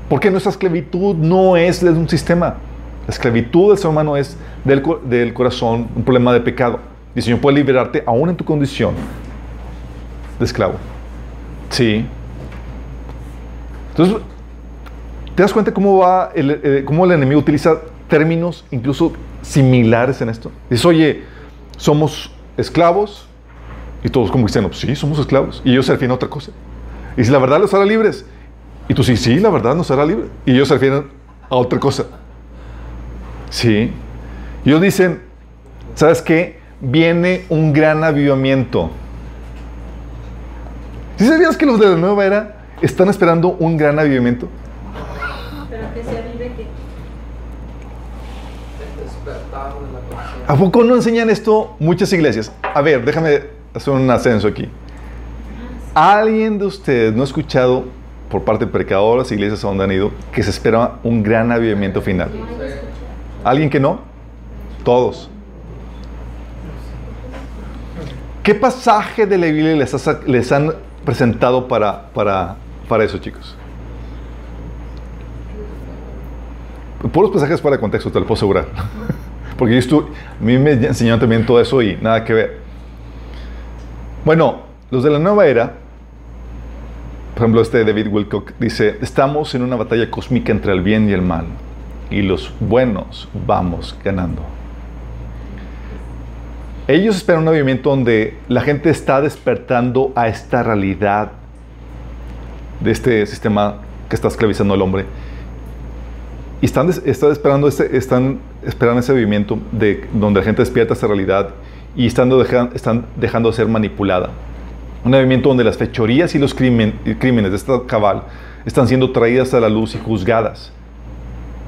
Porque nuestra esclavitud no es de un sistema. La esclavitud del ser humano es del, del corazón, un problema de pecado. Y el Señor puede liberarte aún en tu condición de esclavo. Sí. Entonces, ¿te das cuenta cómo va el, eh, cómo el enemigo utiliza términos incluso similares en esto? Dice, oye, somos esclavos. Y todos como cristianos, sí, somos esclavos. Y ellos se refieren a otra cosa. Y si la verdad los hará libres. Y tú sí, sí, la verdad nos hará libres. Y ellos se refieren a otra cosa. Sí. Y ellos dicen, ¿sabes qué? Viene un gran avivamiento. ¿Sí sabías que los de la nueva era están esperando un gran avivamiento? Pero que se avive que. ¿A poco no enseñan esto muchas iglesias? A ver, déjame hacer un ascenso aquí. ¿Alguien de ustedes no ha escuchado por parte de predicadores, iglesias a donde han ido, que se espera un gran avivamiento final? ¿Alguien que no? Todos. ¿Qué pasaje de la Biblia les, han presentado para, para, para eso, chicos? Puros pasajes para contexto, te lo puedo asegurar. Porque a mí me enseñaron también todo eso y nada que ver. Bueno, los de la nueva era, por ejemplo, este David Wilcock dice, estamos en una batalla cósmica entre el bien y el mal, y los buenos vamos ganando. Ellos esperan un movimiento donde la gente está despertando a esta realidad de este sistema que está esclavizando al hombre. Y están, están esperando, este, están esperando ese movimiento de, donde la gente despierta esta realidad y están, dejan- están dejando de ser manipulada. Un movimiento donde las fechorías y los crímenes de esta cabal están siendo traídas a la luz y juzgadas.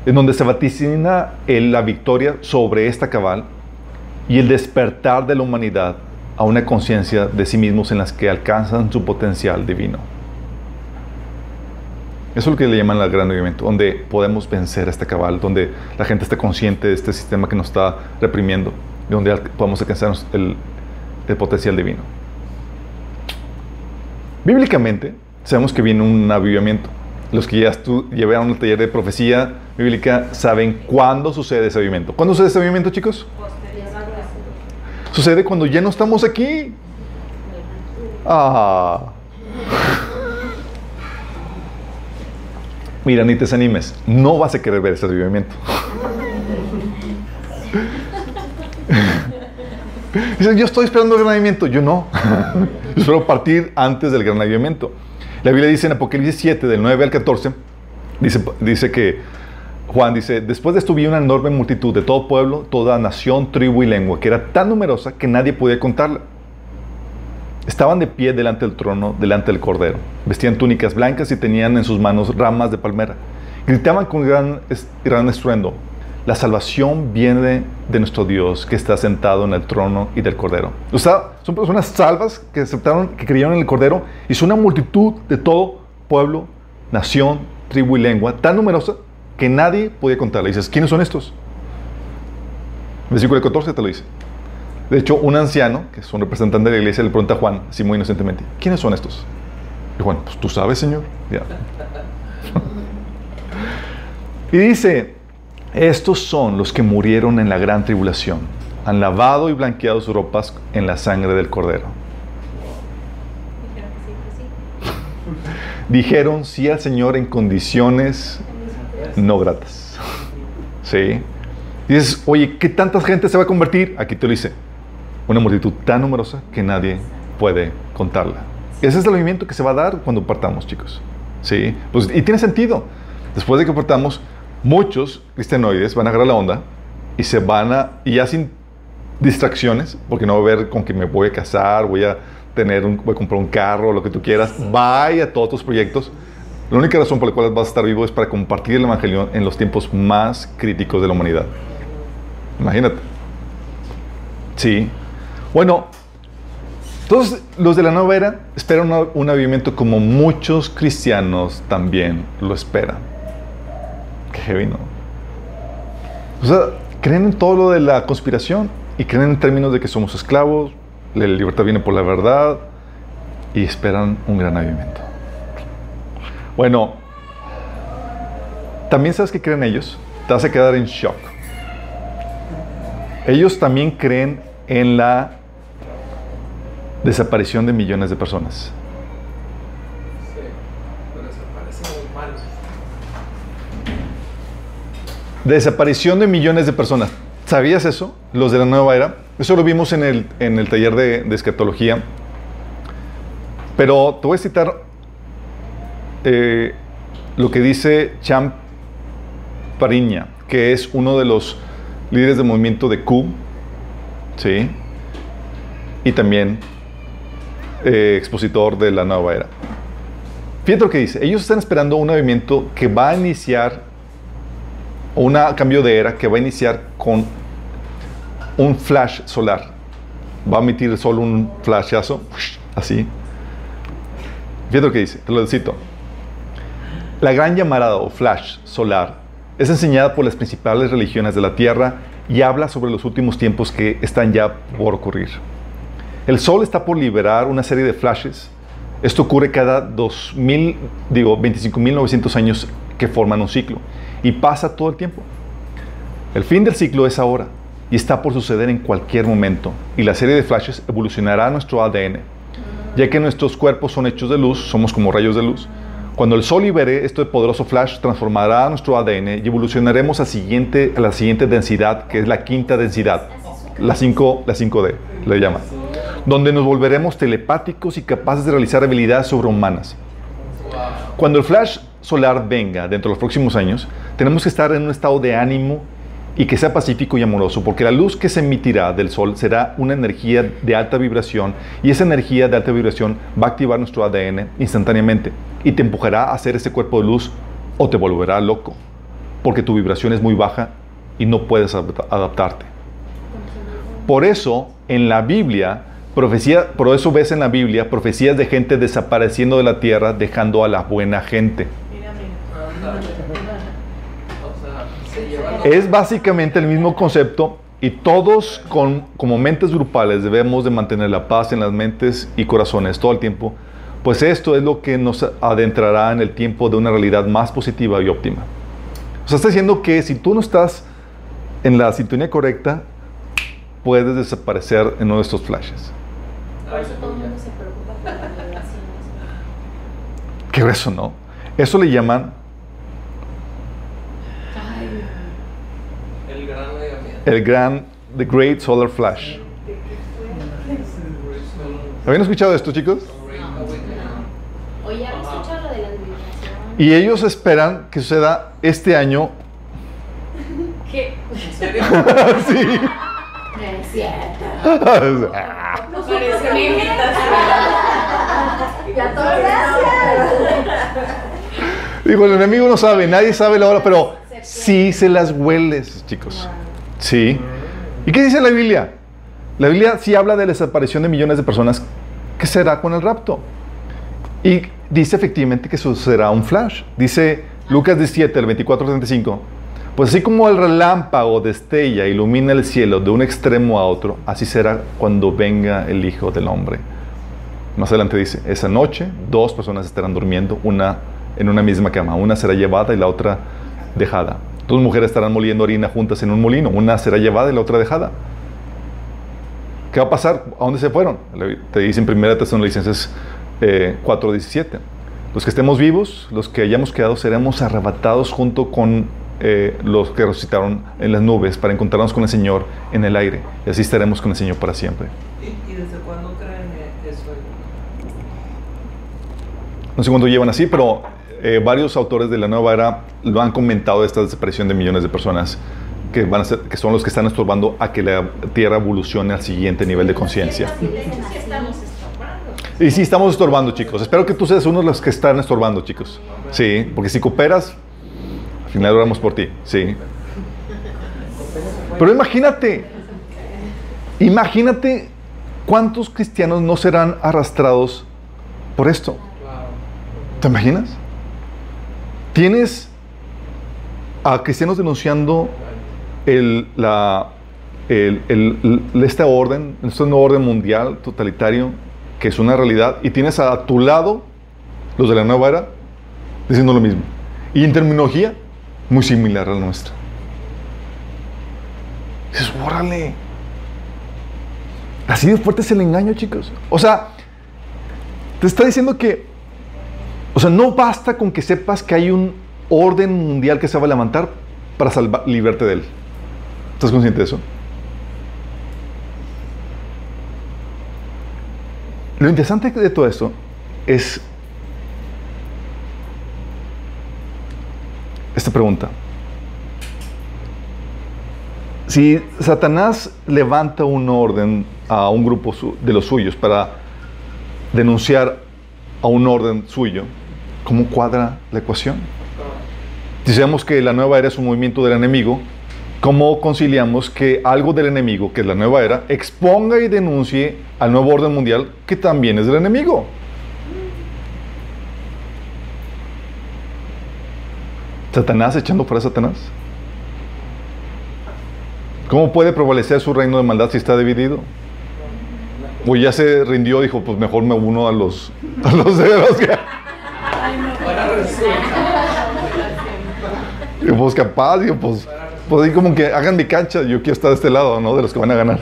En donde se vaticina la victoria sobre esta cabal y el despertar de la humanidad a una conciencia de sí mismos en las que alcanzan su potencial divino. Eso es lo que le llaman el gran movimiento, donde podemos vencer a este cabal, donde la gente está consciente de este sistema que nos está reprimiendo y donde podemos alcanzar el, el potencial divino. Bíblicamente, sabemos que viene un avivamiento. Los que ya llevaron el taller de profecía bíblica saben cuándo sucede ese avivamiento. ¿Cuándo sucede ese avivamiento, chicos? Sucede cuando ya no estamos aquí. Ah. Mira, ni te desanimes. No vas a querer ver ese avivamiento. Dices, yo estoy esperando el gran avivamiento. Yo no. Yo espero partir antes del gran avivamiento. La Biblia dice en Apocalipsis 7, del 9 al 14, dice, dice que Juan dice, después de esto vi una enorme multitud de todo pueblo, toda nación, tribu y lengua, que era tan numerosa que nadie podía contarla. Estaban de pie delante del trono, delante del Cordero. Vestían túnicas blancas y tenían en sus manos ramas de palmera. Gritaban con gran, es- gran estruendo, la salvación viene de nuestro Dios que está sentado en el trono y del Cordero. O son personas salvas que aceptaron, que creyeron en el Cordero y son una multitud de todo pueblo, nación, tribu y lengua, tan numerosa que nadie podía contarla. Y dices, ¿quiénes son estos? Versículo 14 te lo dice. De hecho, un anciano, que es un representante de la iglesia, le pregunta a Juan, así muy inocentemente, ¿quiénes son estos? Y Juan, pues tú sabes, Señor. Ya. y dice, estos son los que murieron en la gran tribulación. Han lavado y blanqueado sus ropas en la sangre del cordero. Dijeron que sí, que sí. Dijeron sí al Señor en condiciones no gratas. ¿Sí? Y dices, oye, ¿qué tanta gente se va a convertir? Aquí te lo dice. Una multitud tan numerosa que nadie puede contarla. Ese es el movimiento que se va a dar cuando partamos, chicos. ¿Sí? Pues, y tiene sentido. Después de que partamos, muchos cristianoides van a agarrar la onda y se van a, y ya sin distracciones, porque no va a ver con que me voy a casar, voy a tener un, voy a comprar un carro, lo que tú quieras, vaya a todos tus proyectos. La única razón por la cual vas a estar vivo es para compartir el Evangelio en los tiempos más críticos de la humanidad. Imagínate. Sí. Bueno, todos los de la nueva era esperan un avivamiento como muchos cristianos también lo esperan. Qué heavy, ¿no? O sea, creen en todo lo de la conspiración y creen en términos de que somos esclavos, la libertad viene por la verdad y esperan un gran avivamiento. Bueno, también sabes que creen ellos, te vas a quedar en shock. Ellos también creen en la desaparición de millones de personas. Desaparición de millones de personas. ¿Sabías eso? Los de la nueva era. Eso lo vimos en el, en el taller de, de escatología. Pero te voy a citar eh, lo que dice Champ Pariña, que es uno de los líderes del movimiento de Q, ¿sí? Y también eh, expositor de la nueva era. Fíjate lo que dice. Ellos están esperando un movimiento que va a iniciar o un cambio de era que va a iniciar con un flash solar. Va a emitir el sol un flashazo, así. Fíjate lo que dice, te lo cito. La gran llamarada o flash solar es enseñada por las principales religiones de la Tierra y habla sobre los últimos tiempos que están ya por ocurrir. El Sol está por liberar una serie de flashes. Esto ocurre cada 2000, digo, 25.900 años que forman un ciclo y pasa todo el tiempo. El fin del ciclo es ahora y está por suceder en cualquier momento y la serie de flashes evolucionará nuestro ADN, ya que nuestros cuerpos son hechos de luz, somos como rayos de luz. Cuando el Sol libere este poderoso flash, transformará nuestro ADN y evolucionaremos a, siguiente, a la siguiente densidad, que es la quinta densidad, la, 5, la 5D, le llaman, donde nos volveremos telepáticos y capaces de realizar habilidades sobrehumanas. Cuando el flash solar venga dentro de los próximos años, tenemos que estar en un estado de ánimo y que sea pacífico y amoroso, porque la luz que se emitirá del sol será una energía de alta vibración y esa energía de alta vibración va a activar nuestro ADN instantáneamente y te empujará a hacer ese cuerpo de luz o te volverá loco, porque tu vibración es muy baja y no puedes adapta- adaptarte. Por eso, en la Biblia, profecía, por eso ves en la Biblia profecías de gente desapareciendo de la tierra, dejando a la buena gente. Mira, mira. Ándale. O sea, se llevan los- Es básicamente el mismo concepto y todos con, como mentes grupales debemos de mantener la paz en las mentes y corazones todo el tiempo, pues esto es lo que nos adentrará en el tiempo de una realidad más positiva y óptima. O sea, está diciendo que si tú no estás en la sintonía correcta, puedes desaparecer en uno de estos flashes. Qué grueso, ¿no? Eso le llaman El gran avivamiento. El gran, the Great Solar Flash. ¿Habían escuchado esto, chicos? Y ellos esperan que suceda este año. ¿Qué? Sí. No es cierto. Una invitación. Digo, el enemigo no sabe, nadie sabe la hora, pero sí se las hueles, chicos. Sí. ¿Y qué dice la Biblia? La Biblia sí habla de la desaparición de millones de personas. ¿Qué será con el rapto? Y dice efectivamente que sucederá un flash. Dice Lucas 17, el 24 35. Pues así como el relámpago destella, ilumina el cielo de un extremo a otro, así será cuando venga el Hijo del Hombre. Más adelante dice, esa noche dos personas estarán durmiendo, una en una misma cama, una será llevada y la otra dejada. Dos mujeres estarán moliendo harina juntas en un molino, una será llevada y la otra dejada. ¿Qué va a pasar? ¿A dónde se fueron? Te dicen en 1 Tesalonicenses eh, 4:17. Los que estemos vivos, los que hayamos quedado, seremos arrebatados junto con eh, los que resucitaron en las nubes para encontrarnos con el Señor en el aire. Y así estaremos con el Señor para siempre. ¿Y, y desde cuándo creen eso? No sé cuánto llevan así, pero eh, varios autores de la nueva era lo han comentado esta desaparición de millones de personas que, van a ser, que son los que están estorbando a que la Tierra evolucione al siguiente nivel de conciencia. Y sí, estamos estorbando, chicos. Espero que tú seas uno de los que están estorbando, chicos. Sí, porque si cooperas, al final oramos por ti. Sí. Pero imagínate, imagínate cuántos cristianos no serán arrastrados por esto. ¿Te imaginas? Tienes a cristianos denunciando este orden, este nuevo orden mundial totalitario, que es una realidad, y tienes a tu lado los de la nueva era diciendo lo mismo. Y en terminología, muy similar a la nuestra. Dices, órale. Así de fuerte es el engaño, chicos. O sea, te está diciendo que, o sea, no basta con que sepas que hay un orden mundial que se va a levantar para salvar, librarte de él. ¿Estás consciente de eso? Lo interesante de todo esto es esta pregunta. Si Satanás levanta un orden a un grupo de los suyos para denunciar a un orden suyo, ¿cómo cuadra la ecuación? Si sabemos que la nueva era es un movimiento del enemigo, ¿cómo conciliamos que algo del enemigo, que es la nueva era, exponga y denuncie al nuevo orden mundial que también es del enemigo? ¿Satanás echando fuera a Satanás? ¿Cómo puede prevalecer su reino de maldad si está dividido? O ya se rindió, dijo, pues mejor me uno a los, a que... Y pues capaz, digo, pues, pues ahí como que hagan mi cancha, yo quiero estar de este lado, ¿no? De los que van a ganar.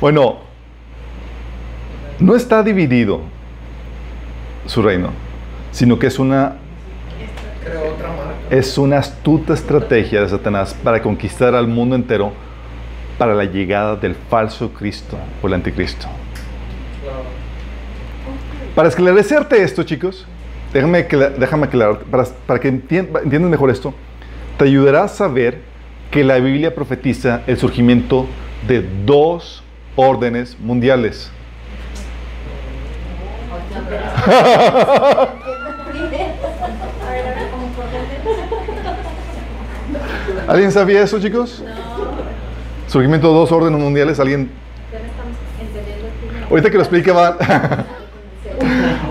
Bueno, no está dividido su reino, sino que es una, es una astuta estrategia de Satanás para conquistar al mundo entero para la llegada del falso Cristo o el anticristo. Para esclarecerte esto, chicos, déjame, déjame aclarar, para, para que entien- entiendas mejor esto, te ayudará a saber que la Biblia profetiza el surgimiento de dos órdenes mundiales. ¿Alguien sabía eso, chicos? Surgimiento de dos órdenes mundiales, ¿alguien? Ahorita que lo explique va...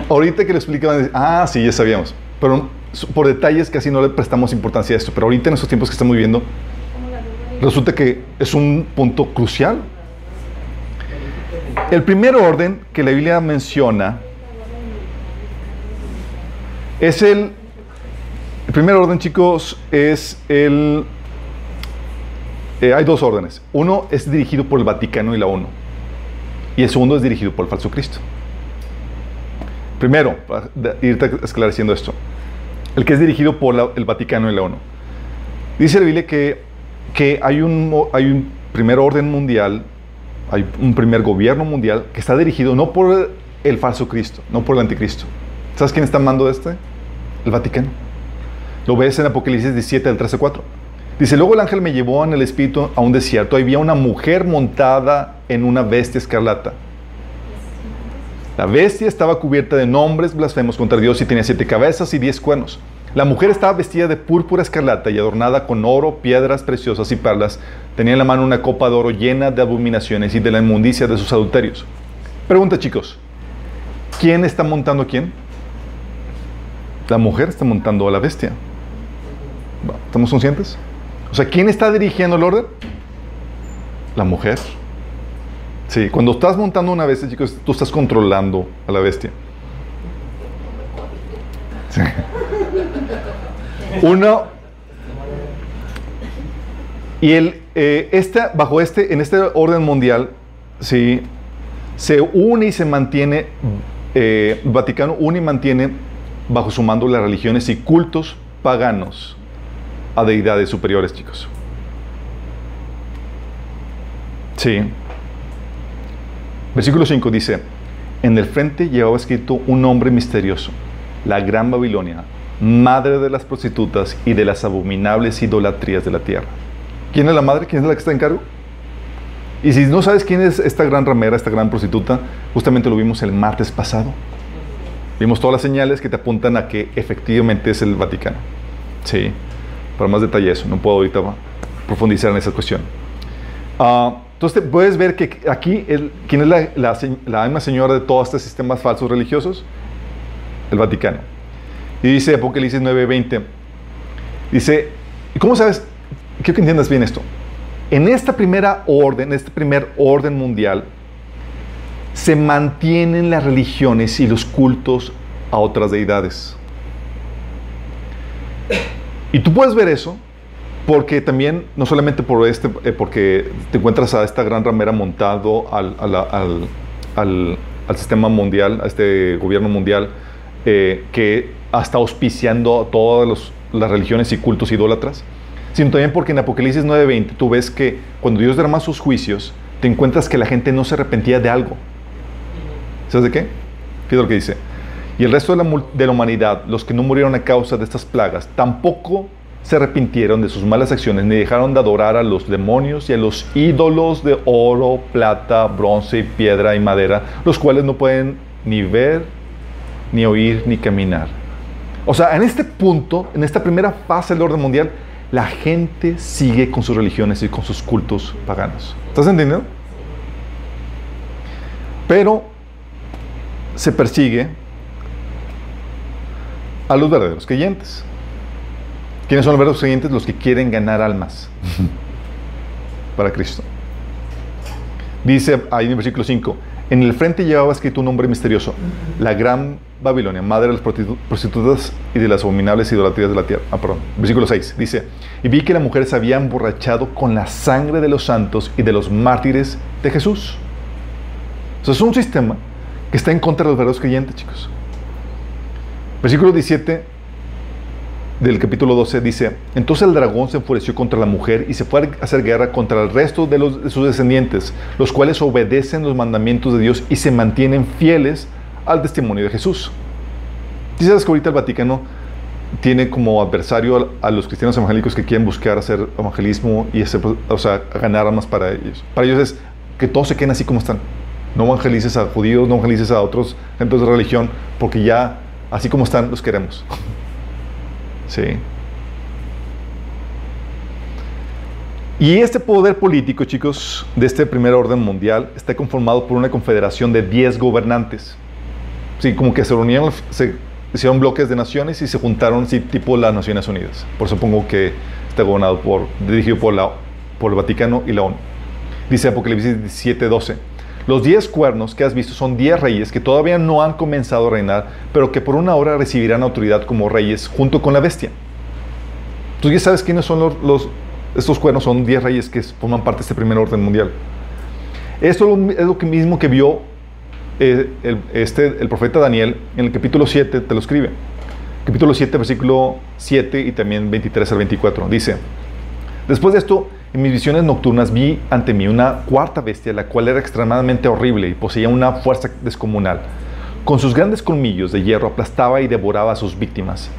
Ahorita que lo explique van a decir, ah, sí, ya sabíamos. Pero por detalles casi no le prestamos importancia a esto. Pero ahorita en estos tiempos que estamos viviendo, resulta que es un punto crucial. El primer orden que la Biblia menciona es el... El primer orden, chicos, es el... eh, hay dos órdenes. Uno es dirigido por el Vaticano y la ONU. Y el segundo es dirigido por el falso Cristo. Primero, para irte esclareciendo esto. El que es dirigido por el Vaticano y la ONU. Dice la Biblia que, que hay, un, hay un primer orden mundial, hay un primer gobierno mundial que está dirigido no por el falso Cristo, no por el anticristo. ¿Sabes quién está mando de este? El Vaticano. Lo ves en Apocalipsis 17, del 13 al 4. Dice, luego el ángel me llevó en el espíritu a un desierto. Había una mujer montada en una bestia escarlata. La bestia estaba cubierta de nombres blasfemos contra Dios y tenía siete cabezas y diez cuernos. La mujer estaba vestida de púrpura escarlata y adornada con oro, piedras preciosas y perlas. Tenía en la mano una copa de oro llena de abominaciones y de la inmundicia de sus adulterios. Pregunta, chicos. ¿quién está montando a quién? La mujer está montando a la bestia. ¿Estamos conscientes? O sea, ¿quién está dirigiendo el orden? La mujer. Sí, cuando estás montando una bestia, chicos, tú estás controlando a la bestia. Sí. Uno. Y el, eh, bajo este, en este orden mundial, sí, se une y se mantiene, eh, Vaticano une y mantiene bajo su mando las religiones y cultos paganos deidades superiores, chicos. Sí. Versículo 5 dice, en el frente llevaba escrito un nombre misterioso, la Gran Babilonia, madre de las prostitutas y de las abominables idolatrías de la tierra. ¿Quién es la madre? ¿Quién es la que está en cargo? Y si no sabes quién es esta gran ramera, esta gran prostituta, justamente lo vimos el martes pasado. Vimos todas las señales que te apuntan a que efectivamente es el Vaticano. Sí, para más detalle eso, no puedo ahorita profundizar en esa cuestión. Ah, entonces puedes ver que aquí, el, ¿quién es la, la, la alma señora de todos estos sistemas falsos religiosos? El Vaticano. Y dice Apocalipsis 9:20, dice, ¿y cómo sabes? Quiero que entiendas bien esto. En esta primera orden, en este primer orden mundial, se mantienen las religiones y los cultos a otras deidades. Y tú puedes ver eso porque también, no solamente por este, eh, porque te encuentras a esta gran ramera montado al, al, al, sistema mundial, a este gobierno mundial, eh, que está auspiciando todas las religiones y cultos idólatras, sino también porque en Apocalipsis 9:20 tú ves que cuando Dios derrama sus juicios, te encuentras que la gente no se arrepentía de algo. ¿Sabes de qué? Fíjate lo que dice. Y el resto de la, de la humanidad, los que no murieron a causa de estas plagas, tampoco se arrepintieron de sus malas acciones, ni dejaron de adorar a los demonios y a los ídolos de oro, plata, bronce, piedra y madera, los cuales no pueden ni ver, ni oír, ni caminar. O sea, en este punto, en esta primera fase del orden mundial, la gente sigue con sus religiones y con sus cultos paganos. ¿Estás entendiendo? Pero se persigue a los verdaderos creyentes. ¿Quiénes son los verdaderos creyentes? Los que quieren ganar almas para Cristo. Dice ahí en el versículo 5, en el frente llevaba escrito un nombre misterioso, la gran Babilonia, madre de las prostitutas y de las abominables idolatrías de la tierra. Ah, perdón. Versículo 6 dice, y vi que la mujer se había emborrachado con la sangre de los santos y de los mártires de Jesús. O sea, es un sistema que está en contra de los verdaderos creyentes, chicos. Versículo 17 del capítulo 12 dice, entonces el dragón se enfureció contra la mujer y se fue a hacer guerra contra el resto de, los, de sus descendientes, los cuales obedecen los mandamientos de Dios y se mantienen fieles al testimonio de Jesús. ¿Sí sabes que ahorita el Vaticano tiene como adversario a, a, los cristianos evangélicos que quieren buscar hacer evangelismo y hacer, o sea, ganar armas para ellos? Para ellos es que todos se queden así como están. No evangelices a judíos, no evangelices a otros centros de religión, porque ya así como están los queremos. Sí. Y este poder político, chicos, de este primer orden mundial, está conformado por una confederación de 10 gobernantes. Sí, como que se reunieron, se hicieron bloques de naciones y se juntaron, sí, tipo las Naciones Unidas. Por supongo que está gobernado por, dirigido por, la, por el Vaticano y la ONU. Dice Apocalipsis 17:12. Los 10 cuernos que has visto son 10 reyes que todavía no han comenzado a reinar, pero que por una hora recibirán autoridad como reyes junto con la bestia. Tú ya sabes quiénes son los, los estos cuernos, son 10 reyes que forman parte de este primer orden mundial. Esto es lo mismo que vio eh, el, este, el profeta Daniel en el capítulo 7, te lo escribe. Capítulo 7, versículo 7 y también 23 al 24. Dice, después de esto, en mis visiones nocturnas vi ante mí una cuarta bestia, la cual era extremadamente horrible y poseía una fuerza descomunal. Con sus grandes colmillos de hierro aplastaba y devoraba a sus víctimas,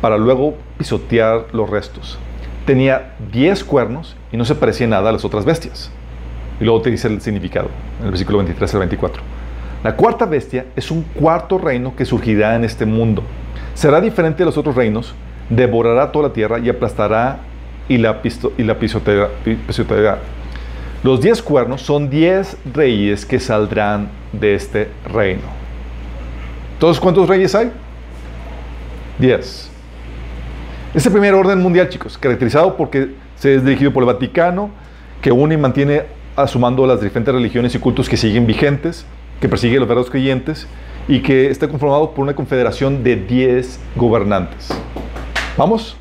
para luego pisotear los restos. Tenía diez cuernos y no se parecía nada a las otras bestias. Y luego te dice el significado, en el versículo 23 al 24. La cuarta bestia es un cuarto reino que surgirá en este mundo. Será diferente de los otros reinos, devorará toda la tierra y aplastará y la, y la pisoteará. Los diez cuernos son diez reyes que saldrán de este reino. Entonces, ¿cuántos reyes hay? Diez. Es el primer orden mundial, chicos, caracterizado porque se es dirigido por el Vaticano, que une y mantiene a su mando las diferentes religiones y cultos que siguen vigentes, que persigue a los verdaderos creyentes y que está conformado por una confederación de 10 gobernantes. ¿Vamos?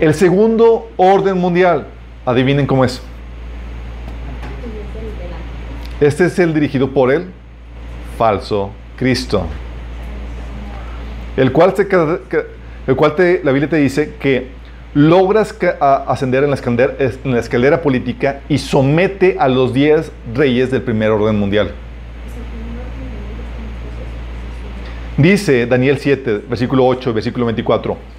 El segundo orden mundial, adivinen cómo es. Este es el dirigido por el falso Cristo. El cual, la Biblia te dice que logras ascender en la, escalera, en la escalera política y somete a los 10 reyes del primer orden mundial. Dice Daniel 7, versículo 8, versículo 24.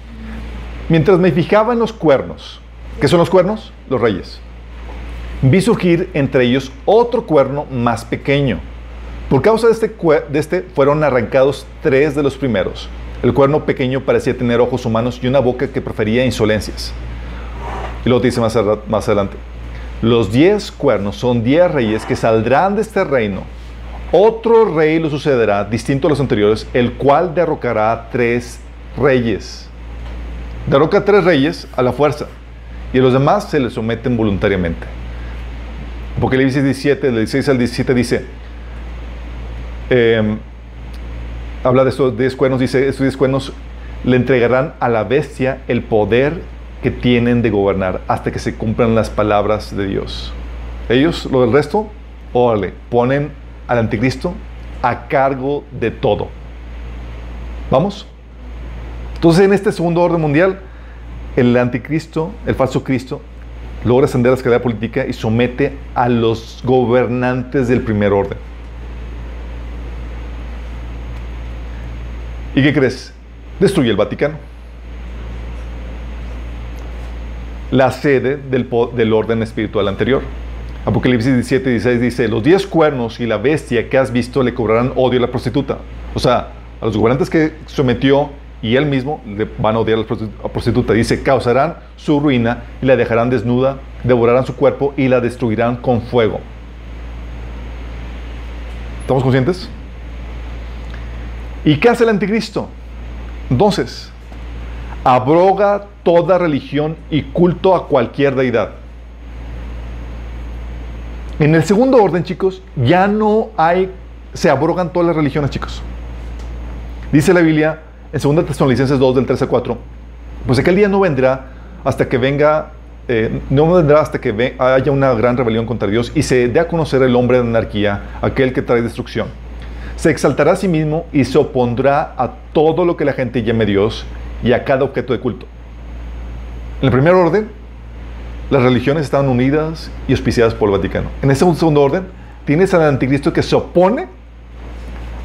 Mientras me fijaba en los cuernos, ¿qué son los cuernos? Los reyes. Vi surgir entre ellos otro cuerno más pequeño. Por causa de este, este fueron arrancados tres de los primeros. El cuerno pequeño parecía tener ojos humanos y una boca que prefería insolencias. Y te dice más, adelante. Los diez cuernos son diez reyes que saldrán de este reino. Otro rey lo sucederá, distinto a los anteriores, el cual derrocará tres reyes. Derroca a tres reyes a la fuerza y a los demás se les someten voluntariamente. Apocalipsis 17, del 16 al 17 dice, eh, habla de estos 10 cuernos, dice, estos 10 cuernos le entregarán a la bestia el poder que tienen de gobernar hasta que se cumplan las palabras de Dios. Ellos, lo del resto, órale, ponen al anticristo a cargo de todo. ¿Vamos? Entonces, en este segundo orden mundial, el anticristo, el falso Cristo, logra ascender a la escalera política y somete a los gobernantes del primer orden. ¿Y qué crees? Destruye el Vaticano. La sede del, del orden espiritual anterior. Apocalipsis 17 y 16 dice, los diez cuernos y la bestia que has visto le cobrarán odio a la prostituta. O sea, a los gobernantes que sometió y él mismo le van a odiar a la prostituta. Dice, causarán su ruina y la dejarán desnuda, devorarán su cuerpo y la destruirán con fuego. ¿Estamos conscientes? ¿Y qué hace el anticristo? Entonces, abroga toda religión y culto a cualquier deidad. En el segundo orden, chicos, ya no hay, se abrogan todas las religiones, chicos. Dice la Biblia en 2 Tesalonicenses 2, del 3 al 4, pues aquel día no vendrá hasta que venga, eh, no vendrá hasta que ve- haya una gran rebelión contra Dios y se dé a conocer el hombre de anarquía, aquel que trae destrucción. Se exaltará a sí mismo y se opondrá a todo lo que la gente llame Dios y a cada objeto de culto. En el primer orden, las religiones estaban unidas y auspiciadas por el Vaticano. En ese segundo orden, tienes al anticristo que se opone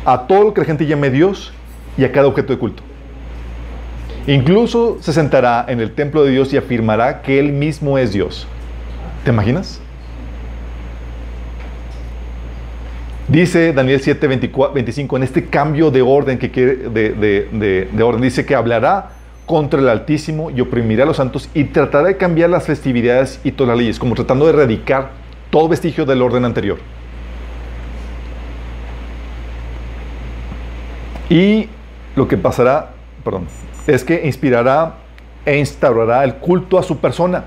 a todo lo que la gente llame Dios y a cada objeto de culto. Incluso se sentará en el templo de Dios y afirmará que Él mismo es Dios. ¿Te imaginas? Dice Daniel 7, 24, 25, en este cambio de orden que quiere, de, de- de- de orden, dice que hablará contra el Altísimo y oprimirá a los santos y tratará de cambiar las festividades y todas las leyes, como tratando de erradicar todo vestigio del orden anterior. Y lo que pasará, perdón, es que inspirará e instaurará el culto a su persona.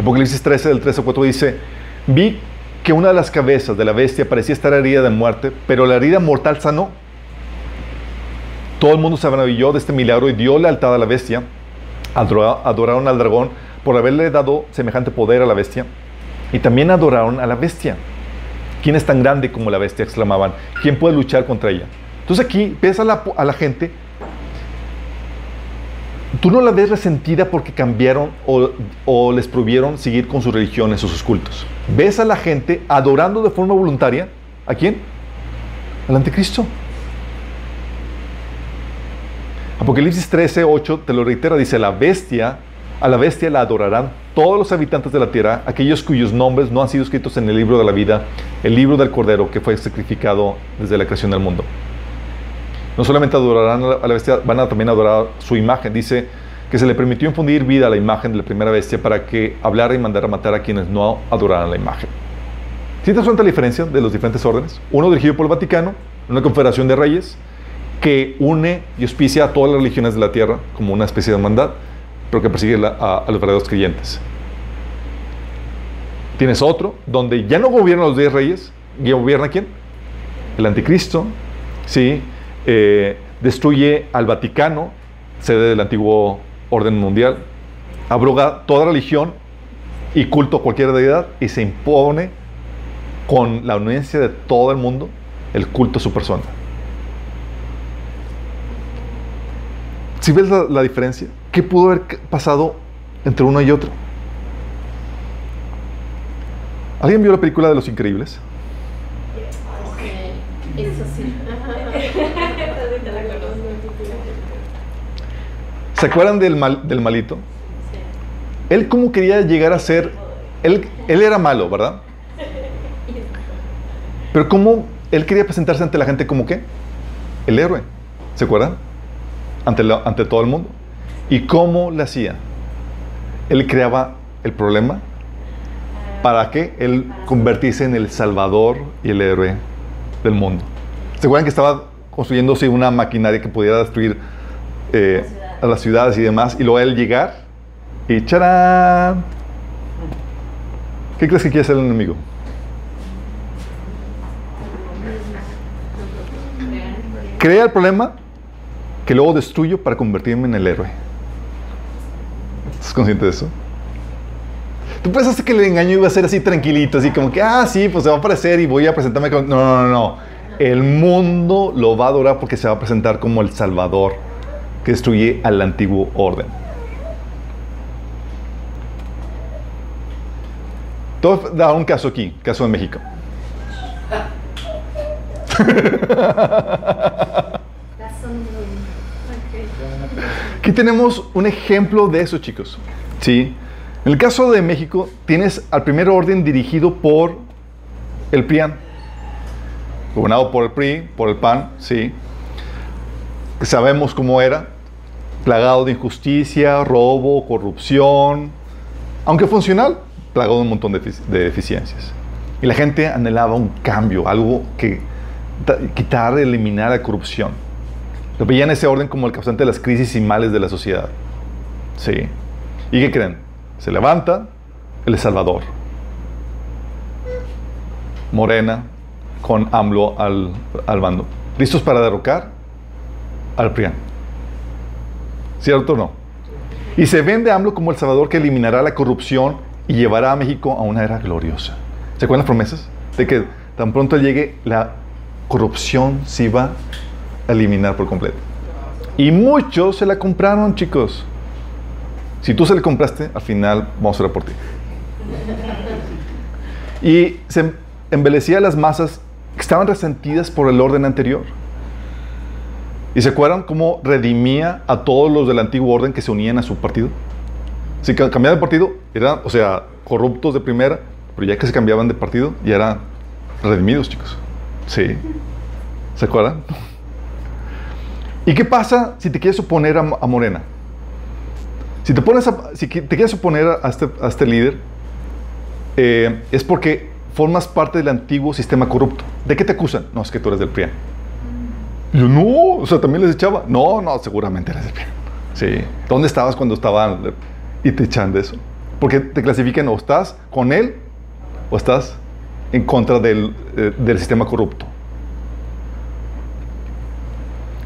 Apocalipsis 13, del 13 al 4 dice, vi que una de las cabezas de la bestia parecía estar herida de muerte, pero la herida mortal sanó. Todo el mundo se maravilló de este milagro y dio lealtad a la bestia. Adora- Adoraron al dragón por haberle dado semejante poder a la bestia. Y también adoraron a la bestia. ¿Quién es tan grande como la bestia? exclamaban. ¿Quién puede luchar contra ella? Entonces aquí ves a la, gente, tú no la ves resentida porque cambiaron o, o les prohibieron seguir con sus religiones o sus cultos. Ves a la gente adorando de forma voluntaria. ¿A quién? Al anticristo. Apocalipsis 13, 8 te lo reitera, dice, la bestia, a la bestia la adorarán todos los habitantes de la tierra, aquellos cuyos nombres no han sido escritos en el libro de la vida, el libro del Cordero que fue sacrificado desde la creación del mundo. No solamente adorarán a la- a bestia, van a también adorar su imagen. Dice que se le permitió infundir vida a la imagen de la primera bestia para que hablara y mandara matar a quienes no adoraran la imagen. ¿Sí te la diferencia de los diferentes órdenes? Uno dirigido por el Vaticano, una confederación de reyes que une y auspicia a todas las religiones de la tierra como una especie de hermandad, pero que persigue a, a los verdaderos creyentes. Tienes otro donde ya no gobiernan los 10 reyes, ¿y gobierna quién? El anticristo, ¿sí? Eh, destruye al Vaticano, sede del antiguo orden mundial, abroga toda religión y culto a cualquier deidad y se impone con la anuencia de todo el mundo el culto a su persona. Si ves la, diferencia, ¿qué pudo haber pasado entre uno y otro? ¿Alguien vio la película de Los Increíbles? Sí. ¿Se acuerdan del, mal- del malito? Él cómo quería llegar a ser... Él, él era malo, ¿verdad? Pero cómo él quería presentarse ante la gente como qué? El héroe. ¿Se acuerdan? Ante, ante todo el mundo. ¿Y cómo lo hacía? Él creaba el problema para que él convertirse en el salvador y el héroe del mundo. ¿Se acuerdan que estaba construyéndose una maquinaria que pudiera destruir eh, a las ciudades y demás? Y luego él llegar y ¡charán! ¿Qué crees que quiere hacer el enemigo? Crea el problema que luego destruyo para convertirme en el héroe. ¿Estás consciente de eso? Tú pensaste que el engaño iba a ser así tranquilito, así como que, ah, sí, pues se va a aparecer y voy a presentarme con... No, no, no, no. El mundo lo va a adorar porque se va a presentar como el Salvador que destruye al antiguo orden. Todo da un caso aquí, caso de México. Aquí tenemos un ejemplo de eso, chicos. ¿Sí? En el caso de México, tienes al primer orden dirigido por el PRIAN, gobernado por el PRI, por el PAN, ¿sí? Sabemos cómo era, plagado de injusticia, robo, corrupción, aunque funcional, plagado de un montón de, efic- de deficiencias. Y la gente anhelaba un cambio, algo que ta- quitar, eliminar la corrupción. Lo veían ese orden como el causante de las crisis y males de la sociedad. Sí. ¿Y qué creen? Se levanta el Salvador. Morena con AMLO al, al mando. ¿Listos para derrocar al PRIAN? ¿Cierto o no? Y se vende a AMLO como el Salvador que eliminará la corrupción y llevará a México a una era gloriosa. ¿Se acuerdan las promesas? De que tan pronto llegue la corrupción se iba a eliminar por completo. Y muchos se la compraron, chicos. Si tú se la compraste, al final vamos a orar por ti. Y se embelecía a las masas que estaban resentidas por el orden anterior. ¿Y se acuerdan cómo redimía a todos los del antiguo orden que se unían a su partido? Si ca- cambiaban de partido, eran, o sea, corruptos de primera, pero ya que se cambiaban de partido, ya eran redimidos, chicos. Sí. ¿Se acuerdan? ¿Y qué pasa si te quieres oponer a, a Morena? Si te, pones a- si te quieres oponer a este, a este líder, eh, es porque formas parte del antiguo sistema corrupto. ¿De qué te acusan? No, es que tú eres del PRIAN. Yo, no, o sea, también les echaba. No, no, seguramente del PRIAN. Sí. ¿Dónde estabas cuando estaban y te echan de eso? Porque te clasifican o estás con él o estás en contra del, eh, del sistema corrupto.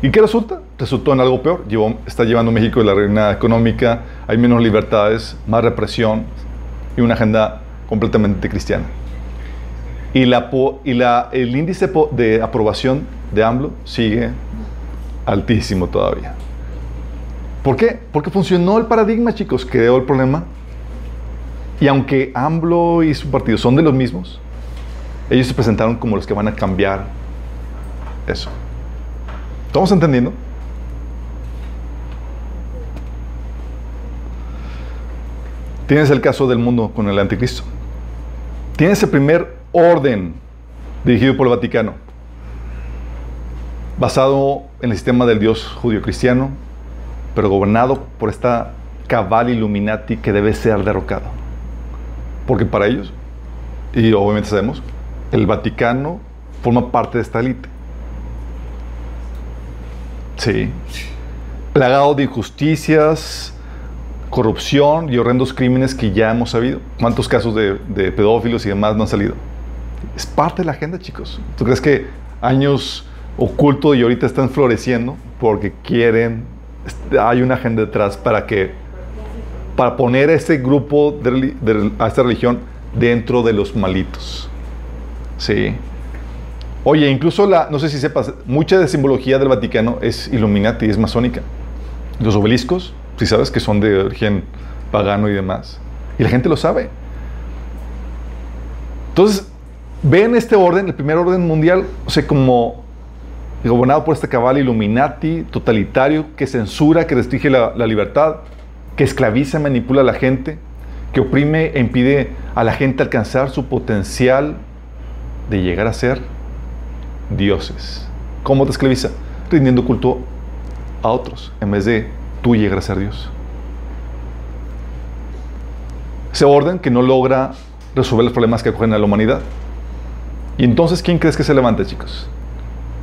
¿Y qué resulta? Resultó en algo peor. Llevó- está llevando México de la reina económica, hay menos libertades, más represión y una agenda completamente cristiana. Y, la, y la, el índice de aprobación de AMLO sigue altísimo todavía. ¿Por qué? Porque funcionó el paradigma, chicos, creó el problema. Y aunque AMLO y su partido son de los mismos, ellos se presentaron como los que van a cambiar eso. ¿Estamos entendiendo? Tienes el caso del mundo con el anticristo. Tienes el primer orden dirigido por el Vaticano, basado en el sistema del Dios judío-cristiano, pero gobernado por esta cabal Illuminati que debe ser derrocado. Porque para ellos, y obviamente sabemos, el Vaticano forma parte de esta élite. Sí. Plagado de injusticias, corrupción y horrendos crímenes que ya hemos sabido. ¿Cuántos casos de, de pedófilos y demás no han salido? Es parte de la agenda, chicos. ¿Tú crees que años ocultos y ahorita están floreciendo porque quieren, este, hay una agenda detrás para que, para poner a este grupo, de a esta religión dentro de los malitos? Sí. Oye, incluso la, no sé si sepas, mucha de simbología del Vaticano es Illuminati, es masónica. Los obeliscos, si sabes que son de origen pagano y demás. Y la gente lo sabe. Entonces, ven este orden, el primer orden mundial, o sea, como gobernado por este cabal Illuminati totalitario que censura, que restringe la, libertad, que esclaviza, manipula a la gente, que oprime e impide a la gente alcanzar su potencial de llegar a ser dioses. ¿Cómo te esclaviza? Rindiendo culto a otros en vez de tú llegar a ser Dios. Ese orden que no logra resolver los problemas que acogen a la humanidad. Y entonces, ¿quién crees que se levanta, chicos?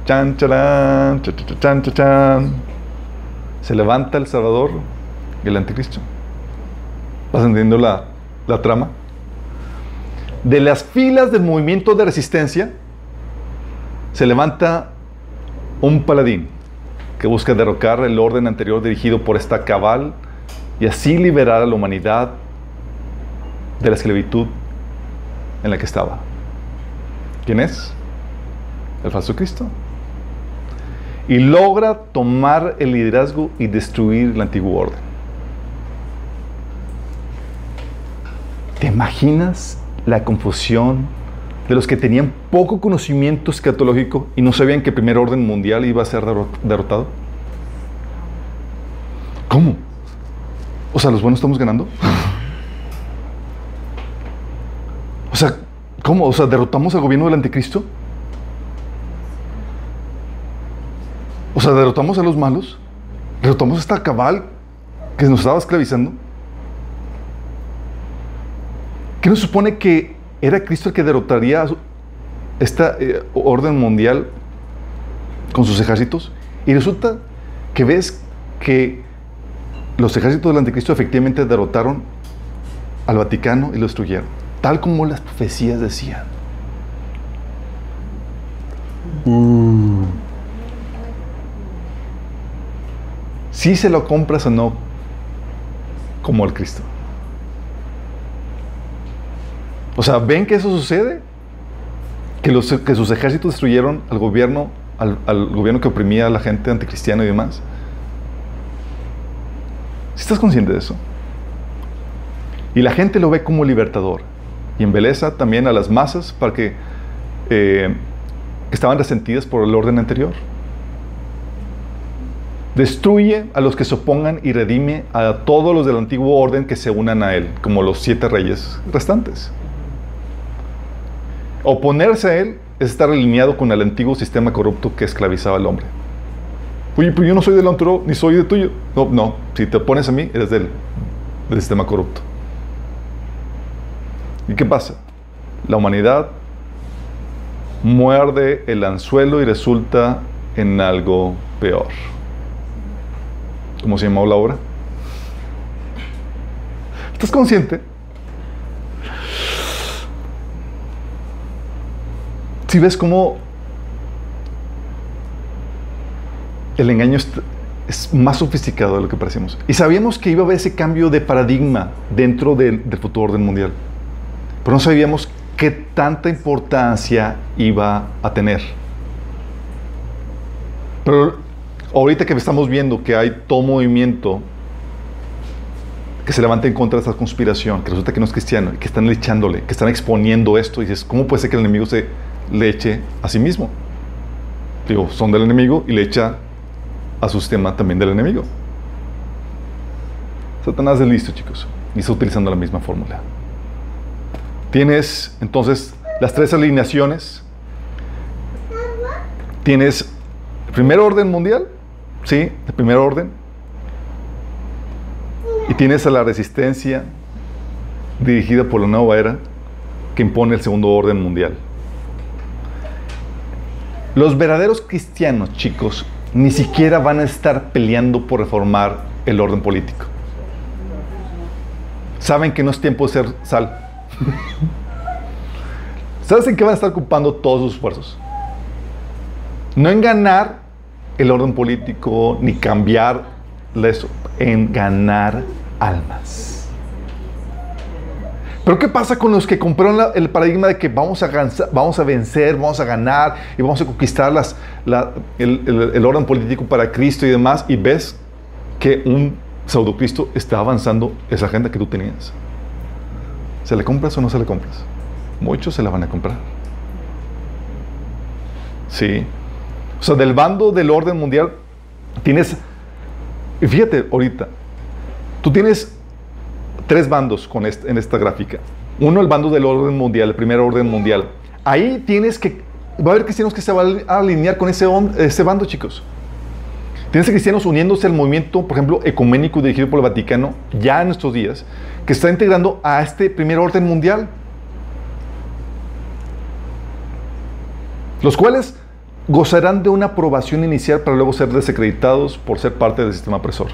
Chan, charán, cha, cha, cha, chan, cha, chan. Se levanta el Salvador y el Anticristo. ¿Vas entendiendo la, la trama? De las filas del movimiento de resistencia se levanta un paladín que busca derrocar el orden anterior dirigido por esta cabal y así liberar a la humanidad de la esclavitud en la que estaba. ¿Quién es? El falso Cristo. Y logra tomar el liderazgo y destruir el antiguo orden. ¿Te imaginas la confusión de los que tenían poco conocimiento escatológico y no sabían que el primer orden mundial iba a ser derro- derrotado? ¿Cómo? O sea, ¿los buenos estamos ganando? O sea, ¿cómo? O sea, ¿derrotamos al gobierno del anticristo? O sea, ¿derrotamos a los malos? ¿Derrotamos a esta cabal que nos estaba esclavizando? ¿Qué nos supone que era Cristo el que derrotaría esta eh, orden mundial con sus ejércitos? Y resulta que ves que los ejércitos del anticristo efectivamente derrotaron al Vaticano y lo destruyeron, tal como las profecías decían. Si se lo compras o no, como el Cristo. O sea, ¿ven que eso sucede? Que, sus ejércitos destruyeron al gobierno, al, gobierno que oprimía a la gente anticristiana y demás. ¿Sí estás consciente de eso? Y la gente lo ve como libertador. Y embeleza también a las masas para que, eh, que estaban resentidas por el orden anterior. Destruye a los que se opongan y redime a todos los del antiguo orden que se unan a él, como los siete reyes restantes. Oponerse a él es estar alineado con el antiguo sistema corrupto que esclavizaba al hombre. Oye, pero yo no soy del antro, ni soy de tuyo. No, no. Si te opones a mí, eres del, del sistema corrupto. ¿Y qué pasa? La humanidad muerde el anzuelo y resulta en algo peor. ¿Cómo se llamó la obra? ¿Estás consciente? Si ves cómo el engaño es, más sofisticado de lo que parecemos. Y sabíamos que iba a haber ese cambio de paradigma dentro del, del futuro orden mundial. Pero no sabíamos qué tanta importancia iba a tener. Pero ahorita que estamos viendo que hay todo movimiento que se levanta en contra de esta conspiración, que resulta que no es cristiano, que están echándole, que están exponiendo esto, y dices, ¿cómo puede ser que el enemigo se le eche a sí mismo? Digo, son del enemigo y le echa a su sistema también del enemigo. Satanás es listo, chicos, y está utilizando la misma fórmula. Tienes entonces las tres alineaciones. Tienes el primer orden mundial, ¿sí? El primer orden. Y tienes a la resistencia dirigida por la nueva era que impone el segundo orden mundial. Los verdaderos cristianos, chicos, ni siquiera van a estar peleando por reformar el orden político. Saben que no es tiempo de ser sal. ¿Sabes en qué van a estar ocupando todos sus esfuerzos? No en ganar el orden político ni cambiar eso, en ganar almas. Pero ¿qué pasa con los que compraron el paradigma de que vamos a, gansa- vamos a vencer, vamos a ganar y vamos a conquistar las, la- el, el- el orden político para Cristo y demás? Y ves que un pseudo Cristo está avanzando esa agenda que tú tenías. ¿Se le compras o no se le compras? Muchos se la van a comprar. Sí. O sea, del bando del orden mundial tienes... Fíjate ahorita, tú tienes tres bandos con este- en esta gráfica. Uno, el bando del orden mundial, el primer orden mundial. Ahí tienes que... Va a haber cristianos que se van a alinear con ese, on- ese bando, chicos. Tienes cristianos uniéndose al movimiento, por ejemplo, ecuménico dirigido por el Vaticano, ya en estos días, que está integrando a este primer orden mundial. Los cuales gozarán de una aprobación inicial para luego ser desacreditados por ser parte del sistema opresor.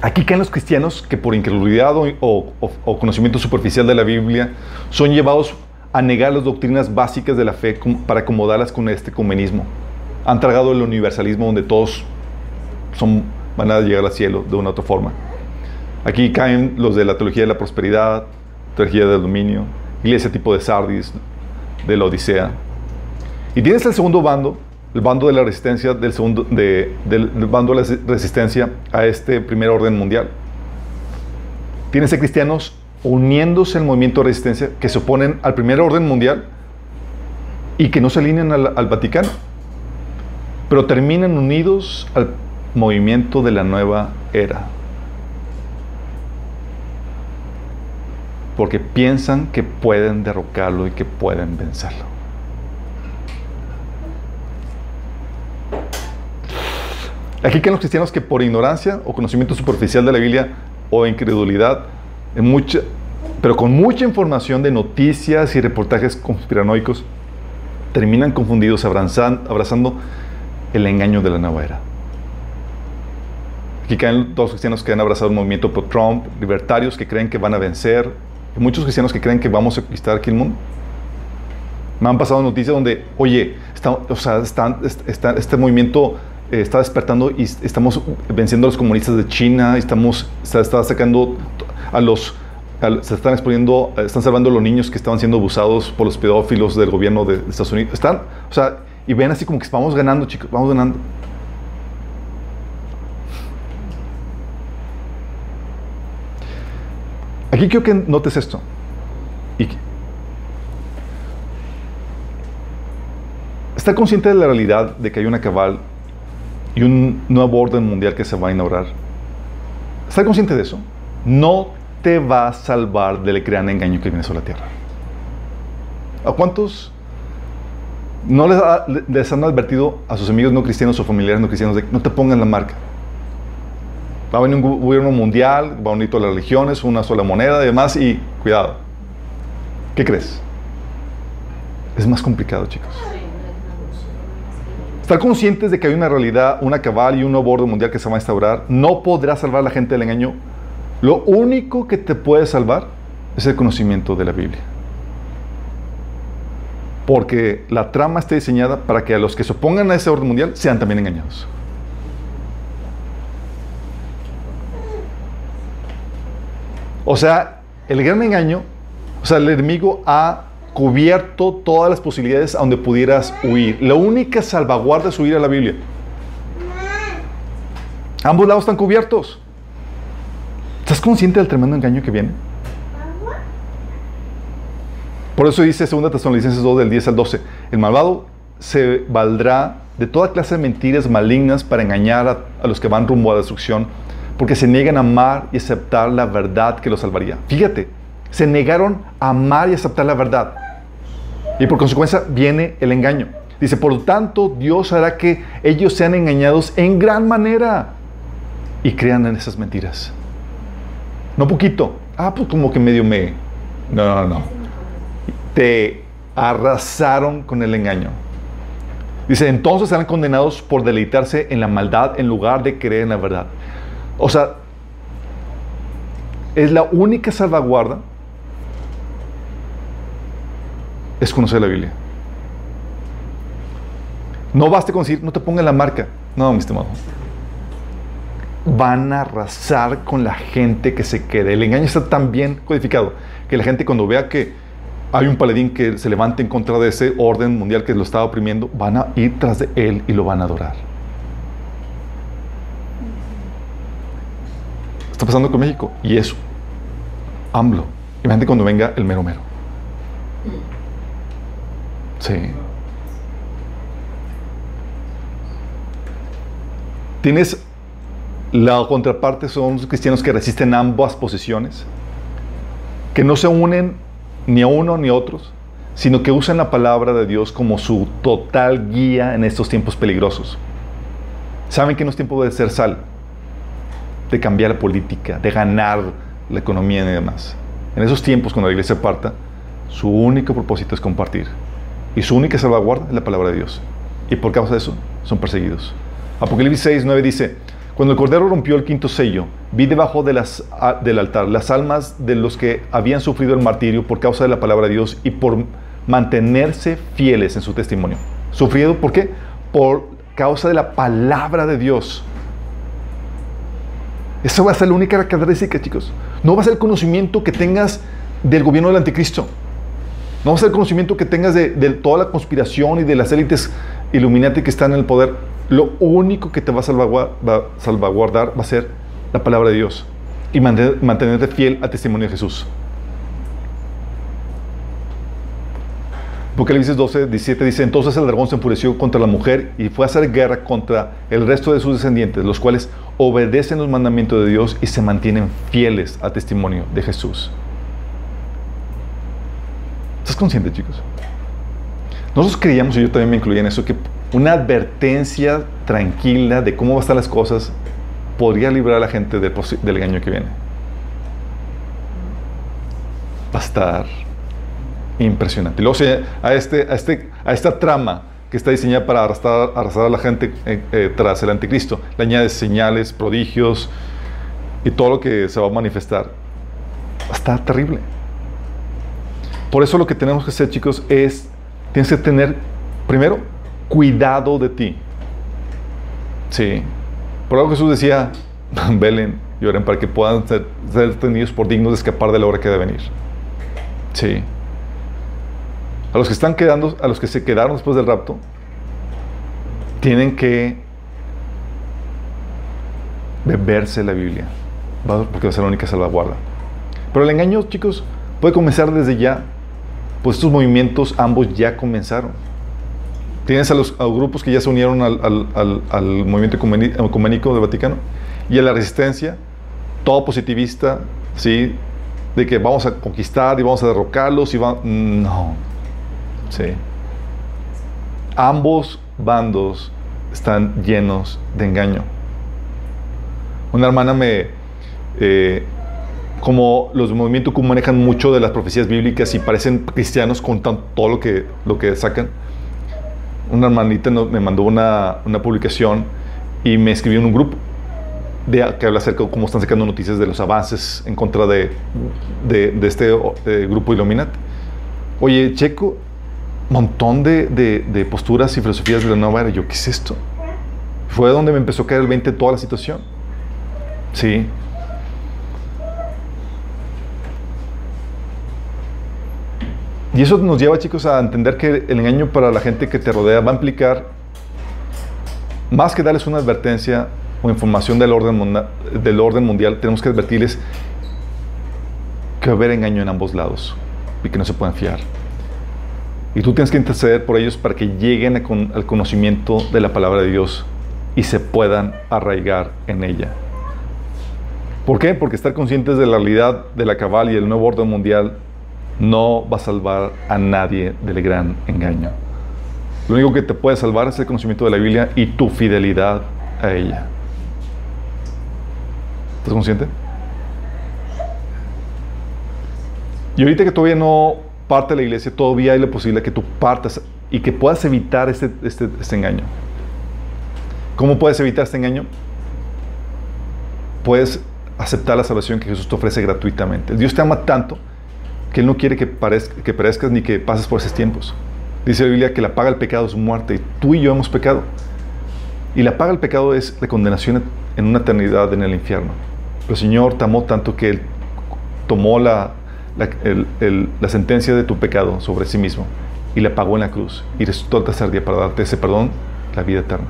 Aquí caen los cristianos que por incredulidad o, conocimiento superficial de la Biblia son llevados a negar las doctrinas básicas de la fe para acomodarlas con este ecumenismo. Han tragado el universalismo donde todos son, van a llegar al cielo de una otra forma. Aquí caen los de la teología de la prosperidad, teología del dominio, iglesia tipo de Sardis, de la Odisea. Y tienes el segundo bando, el bando de la resistencia, del, bando de la resistencia a este primer orden mundial. Tienes a cristianos uniéndose al movimiento de resistencia que se oponen al primer orden mundial y que no se alinean al, al Vaticano, pero terminan unidos al movimiento de la nueva era. Porque piensan que pueden derrocarlo y que pueden vencerlo. Aquí quedan los cristianos que por ignorancia o conocimiento superficial de la Biblia o incredulidad, pero con mucha información de noticias y reportajes conspiranoicos, terminan confundidos abrazan- abrazando el engaño de la nueva era. Aquí caen todos los cristianos que han abrazado el movimiento pro-Trump, libertarios que creen que van a vencer, y muchos cristianos que creen que vamos a conquistar aquí el mundo. Me han pasado noticias donde, oye, está, o sea, están- est- está- este movimiento eh, está despertando y est- estamos venciendo a los comunistas de China, y estamos, se está sacando a los, al- se están exponiendo, están salvando a los niños que estaban siendo abusados por los pedófilos del gobierno de, de Estados Unidos. Están, o sea, y ven así como que vamos ganando, chicos, vamos ganando. Aquí quiero que notes esto. Y consciente de la realidad de que hay una cabal y un nuevo orden mundial que se va a inaugurar. Estar consciente de eso no te va a salvar del gran engaño que viene sobre la tierra. ¿A cuántos no les, ha- les han advertido a sus amigos no cristianos o familiares no cristianos de que no te pongan la marca? Va a venir un gobierno mundial, va a unir todas las religiones, una sola moneda y demás, y cuidado. ¿Qué crees? Es más complicado, chicos. Estar conscientes de que hay una realidad, una cabal y un nuevo orden mundial que se va a instaurar, no podrá salvar a la gente del engaño. Lo único que te puede salvar es el conocimiento de la Biblia. Porque la trama está diseñada para que a los que se opongan a ese orden mundial sean también engañados. O sea, el gran engaño, o sea, el enemigo ha cubierto todas las posibilidades a donde pudieras huir. La única salvaguarda es huir a la Biblia. Ambos lados están cubiertos. ¿Estás consciente del tremendo engaño que viene? Por eso dice 2 Tesalonicenses 2 del 10 al 12, el malvado se valdrá de toda clase de mentiras malignas para engañar a, a los que van rumbo a la destrucción, porque se niegan a amar y aceptar la verdad que los salvaría. Fíjate, se negaron a amar y aceptar la verdad. Y por consecuencia viene el engaño. Dice, por lo tanto, Dios hará que ellos sean engañados en gran manera y crean en esas mentiras. No poquito. Ah, pues como que medio me... No, no, no. Te arrasaron con el engaño. Dice, entonces serán condenados por deleitarse en la maldad en lugar de creer en la verdad. O sea, es la única salvaguarda es conocer la Biblia. No baste con decir, no te pongan la marca. No, mi estimado. Van a arrasar con la gente que se quede. El engaño está tan bien codificado que la gente cuando vea que hay un paladín que se levanta en contra de ese orden mundial que lo estaba oprimiendo, van a ir tras de él y lo van a adorar. Está pasando con México y eso. AMLO. Imagínate cuando venga el mero mero. Sí. Tienes la contraparte, son los cristianos que resisten ambas posiciones, que no se unen ni a uno ni a otros, sino que usan la palabra de Dios como su total guía en estos tiempos peligrosos. Saben que no es tiempo de ser sal, de cambiar la política, de ganar la economía y demás. En esos tiempos, cuando la iglesia parta, su único propósito es compartir. Y su única salvaguarda es la palabra de Dios. Y por causa de eso, son perseguidos. Apocalipsis 6, 9 dice, cuando el Cordero rompió el quinto sello, vi debajo del altar las almas de los que habían sufrido el martirio por causa de la palabra de Dios y por mantenerse fieles en su testimonio. ¿Sufrido por qué? Por causa de la palabra de Dios. Esa va a ser la única característica, chicos. No va a ser el conocimiento que tengas del gobierno del anticristo. No va a ser el conocimiento que tengas de, toda la conspiración y de las élites iluminati que están en el poder. Lo único que te va a salvaguardar va, a ser la palabra de Dios y mantener, mantenerte fiel al testimonio de Jesús. Apocalipsis 12, 17 dice, entonces el dragón se enfureció contra la mujer y fue a hacer guerra contra el resto de sus descendientes, los cuales obedecen los mandamientos de Dios y se mantienen fieles al testimonio de Jesús. ¿Estás consciente, chicos? Nosotros creíamos, y yo también me incluía en eso, que una advertencia tranquila de cómo van a estar las cosas podría librar a la gente del, del engaño que viene. Va a estar impresionante. Luego a, este, este, a esta trama que está diseñada para arrastrar, a la gente eh, eh, tras el anticristo, le añades señales, prodigios y todo lo que se va a manifestar. Estar terrible. Por eso lo que tenemos que hacer, chicos, es, tienes que tener, primero, cuidado de ti. Sí. Por algo Jesús decía, velen y para que puedan ser, ser tenidos por dignos de escapar de la hora que debe venir. Sí. A los que están quedando, a los que se quedaron después del rapto, tienen que beberse la Biblia, porque va a ser la única salvaguarda. Pero el engaño, chicos, puede comenzar desde ya, pues estos movimientos ambos ya comenzaron. Tienes a los grupos que ya se unieron al, al, al, movimiento ecuménico del Vaticano y a la resistencia, todo positivista, ¿sí? De que vamos a conquistar y vamos a derrocarlos y va... No. Sí. Ambos bandos están llenos de engaño. Una hermana me... Eh, como los movimientos manejan mucho de las profecías bíblicas y parecen cristianos con todo lo que, lo que sacan, una hermanita me mandó una, una, publicación y me escribió en un grupo de, que habla acerca de cómo están sacando noticias de los avances en contra de, de, este grupo Illuminati. Oye, checo, montón de, de, posturas y filosofías de la nueva era. Yo, ¿qué es esto? Fue donde me empezó a caer el 20 toda la situación. Sí. Y eso nos lleva, chicos, a entender que el engaño para la gente que te rodea va a implicar, más que darles una advertencia o información del orden, mundial, tenemos que advertirles que va a haber engaño en ambos lados y que no se pueden fiar. Y tú tienes que interceder por ellos para que lleguen al conocimiento de la palabra de Dios y se puedan arraigar en ella. ¿Por qué? Porque estar conscientes de la realidad de la cabal y del nuevo orden mundial no va a salvar a nadie del gran engaño. Lo único que te puede salvar es el conocimiento de la Biblia y tu fidelidad a ella. ¿Estás consciente? Y ahorita que todavía no parte de la iglesia, todavía hay la posibilidad que tú partas y que puedas evitar este, este, este engaño. ¿Cómo puedes evitar este engaño? Puedes aceptar la salvación que Jesús te ofrece gratuitamente. Dios te ama tanto que Él no quiere que, parezca, que perezcas ni que pases por esos tiempos. Dice la Biblia que la paga del pecado es muerte y tú y yo hemos pecado. Y la paga del pecado es la condenación en una eternidad en el infierno. Pero el Señor te amó tanto que Él tomó la, el- el- la sentencia de tu pecado sobre sí mismo y la pagó en la cruz y resucitó al tercer día para darte ese perdón, la vida eterna.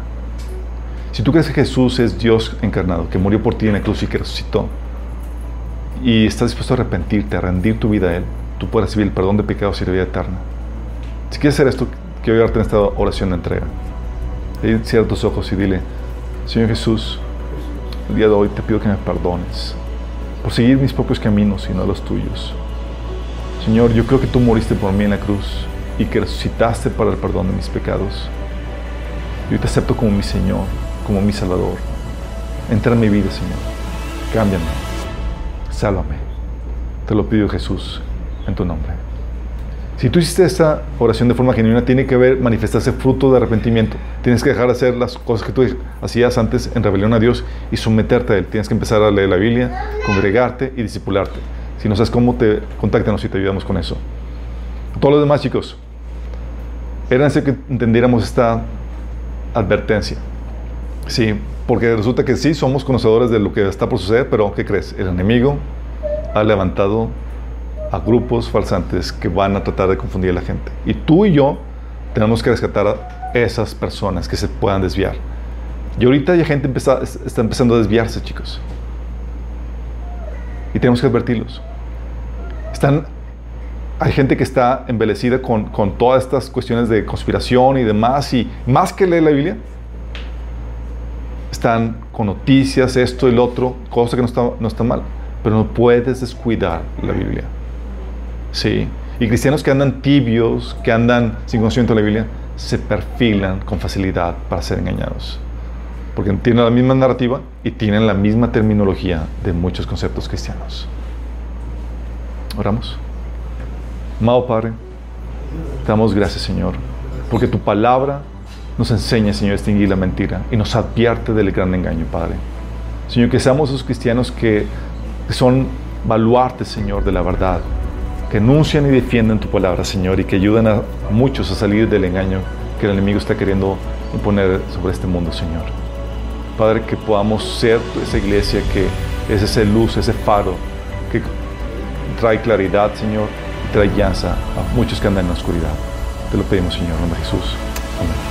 Si tú crees que Jesús es Dios encarnado, que murió por ti en la cruz y que resucitó, y estás dispuesto a arrepentirte, a rendir tu vida a Él, tú puedes recibir el perdón de pecados y la vida eterna. Si quieres hacer esto, quiero ayudarte en esta oración de entrega. Cierra tus ojos y dile, Señor Jesús, el día de hoy te pido que me perdones por seguir mis propios caminos y no los tuyos. Señor, yo creo que tú moriste por mí en la cruz y que resucitaste para el perdón de mis pecados. Yo te acepto como mi Señor, como mi Salvador. Entra en mi vida, Señor. Cámbiame. Sálvame. Te lo pido, Jesús, en tu nombre. Si tú hiciste esta oración de forma genuina, tiene que ver manifestarse fruto de arrepentimiento. Tienes que dejar de hacer las cosas que tú hacías antes en rebelión a Dios y someterte a Él. Tienes que empezar a leer la Biblia, congregarte y discipularte. Si no sabes cómo, te contáctanos y te ayudamos con eso. Todos los demás, chicos, era necesario que entendiéramos esta advertencia. Sí, porque resulta que sí somos conocedores de lo que está por suceder, pero ¿qué crees? El enemigo ha levantado a grupos falsantes que van a tratar de confundir a la gente. Y tú y yo tenemos que rescatar a esas personas que se puedan desviar. Y ahorita ya gente empeza- está empezando a desviarse, chicos. Y tenemos que advertirlos. Están, hay gente que está embelecida con, con todas estas cuestiones de conspiración y demás, y más que leer la Biblia, están con noticias, esto y lo otro, cosa que no está, no está mal, pero no puedes descuidar la Biblia. Sí. Y cristianos que andan tibios, que andan sin conocimiento de la Biblia, se perfilan con facilidad para ser engañados. Porque tienen la misma narrativa y tienen la misma terminología de muchos conceptos cristianos. Oramos. Amado Padre, damos gracias, Señor, porque tu palabra nos enseña, Señor, a distinguir la mentira y nos advierte del gran engaño, Padre. Señor, que seamos esos cristianos que, son baluartes, Señor, de la verdad, que anuncian y defienden tu palabra, Señor, y que ayudan a muchos a salir del engaño que el enemigo está queriendo imponer sobre este mundo, Señor. Padre, que podamos ser esa iglesia que es esa luz, ese faro que trae claridad, Señor, y trae llanza a muchos que andan en la oscuridad. Te lo pedimos, Señor, en nombre de Jesús. Amén.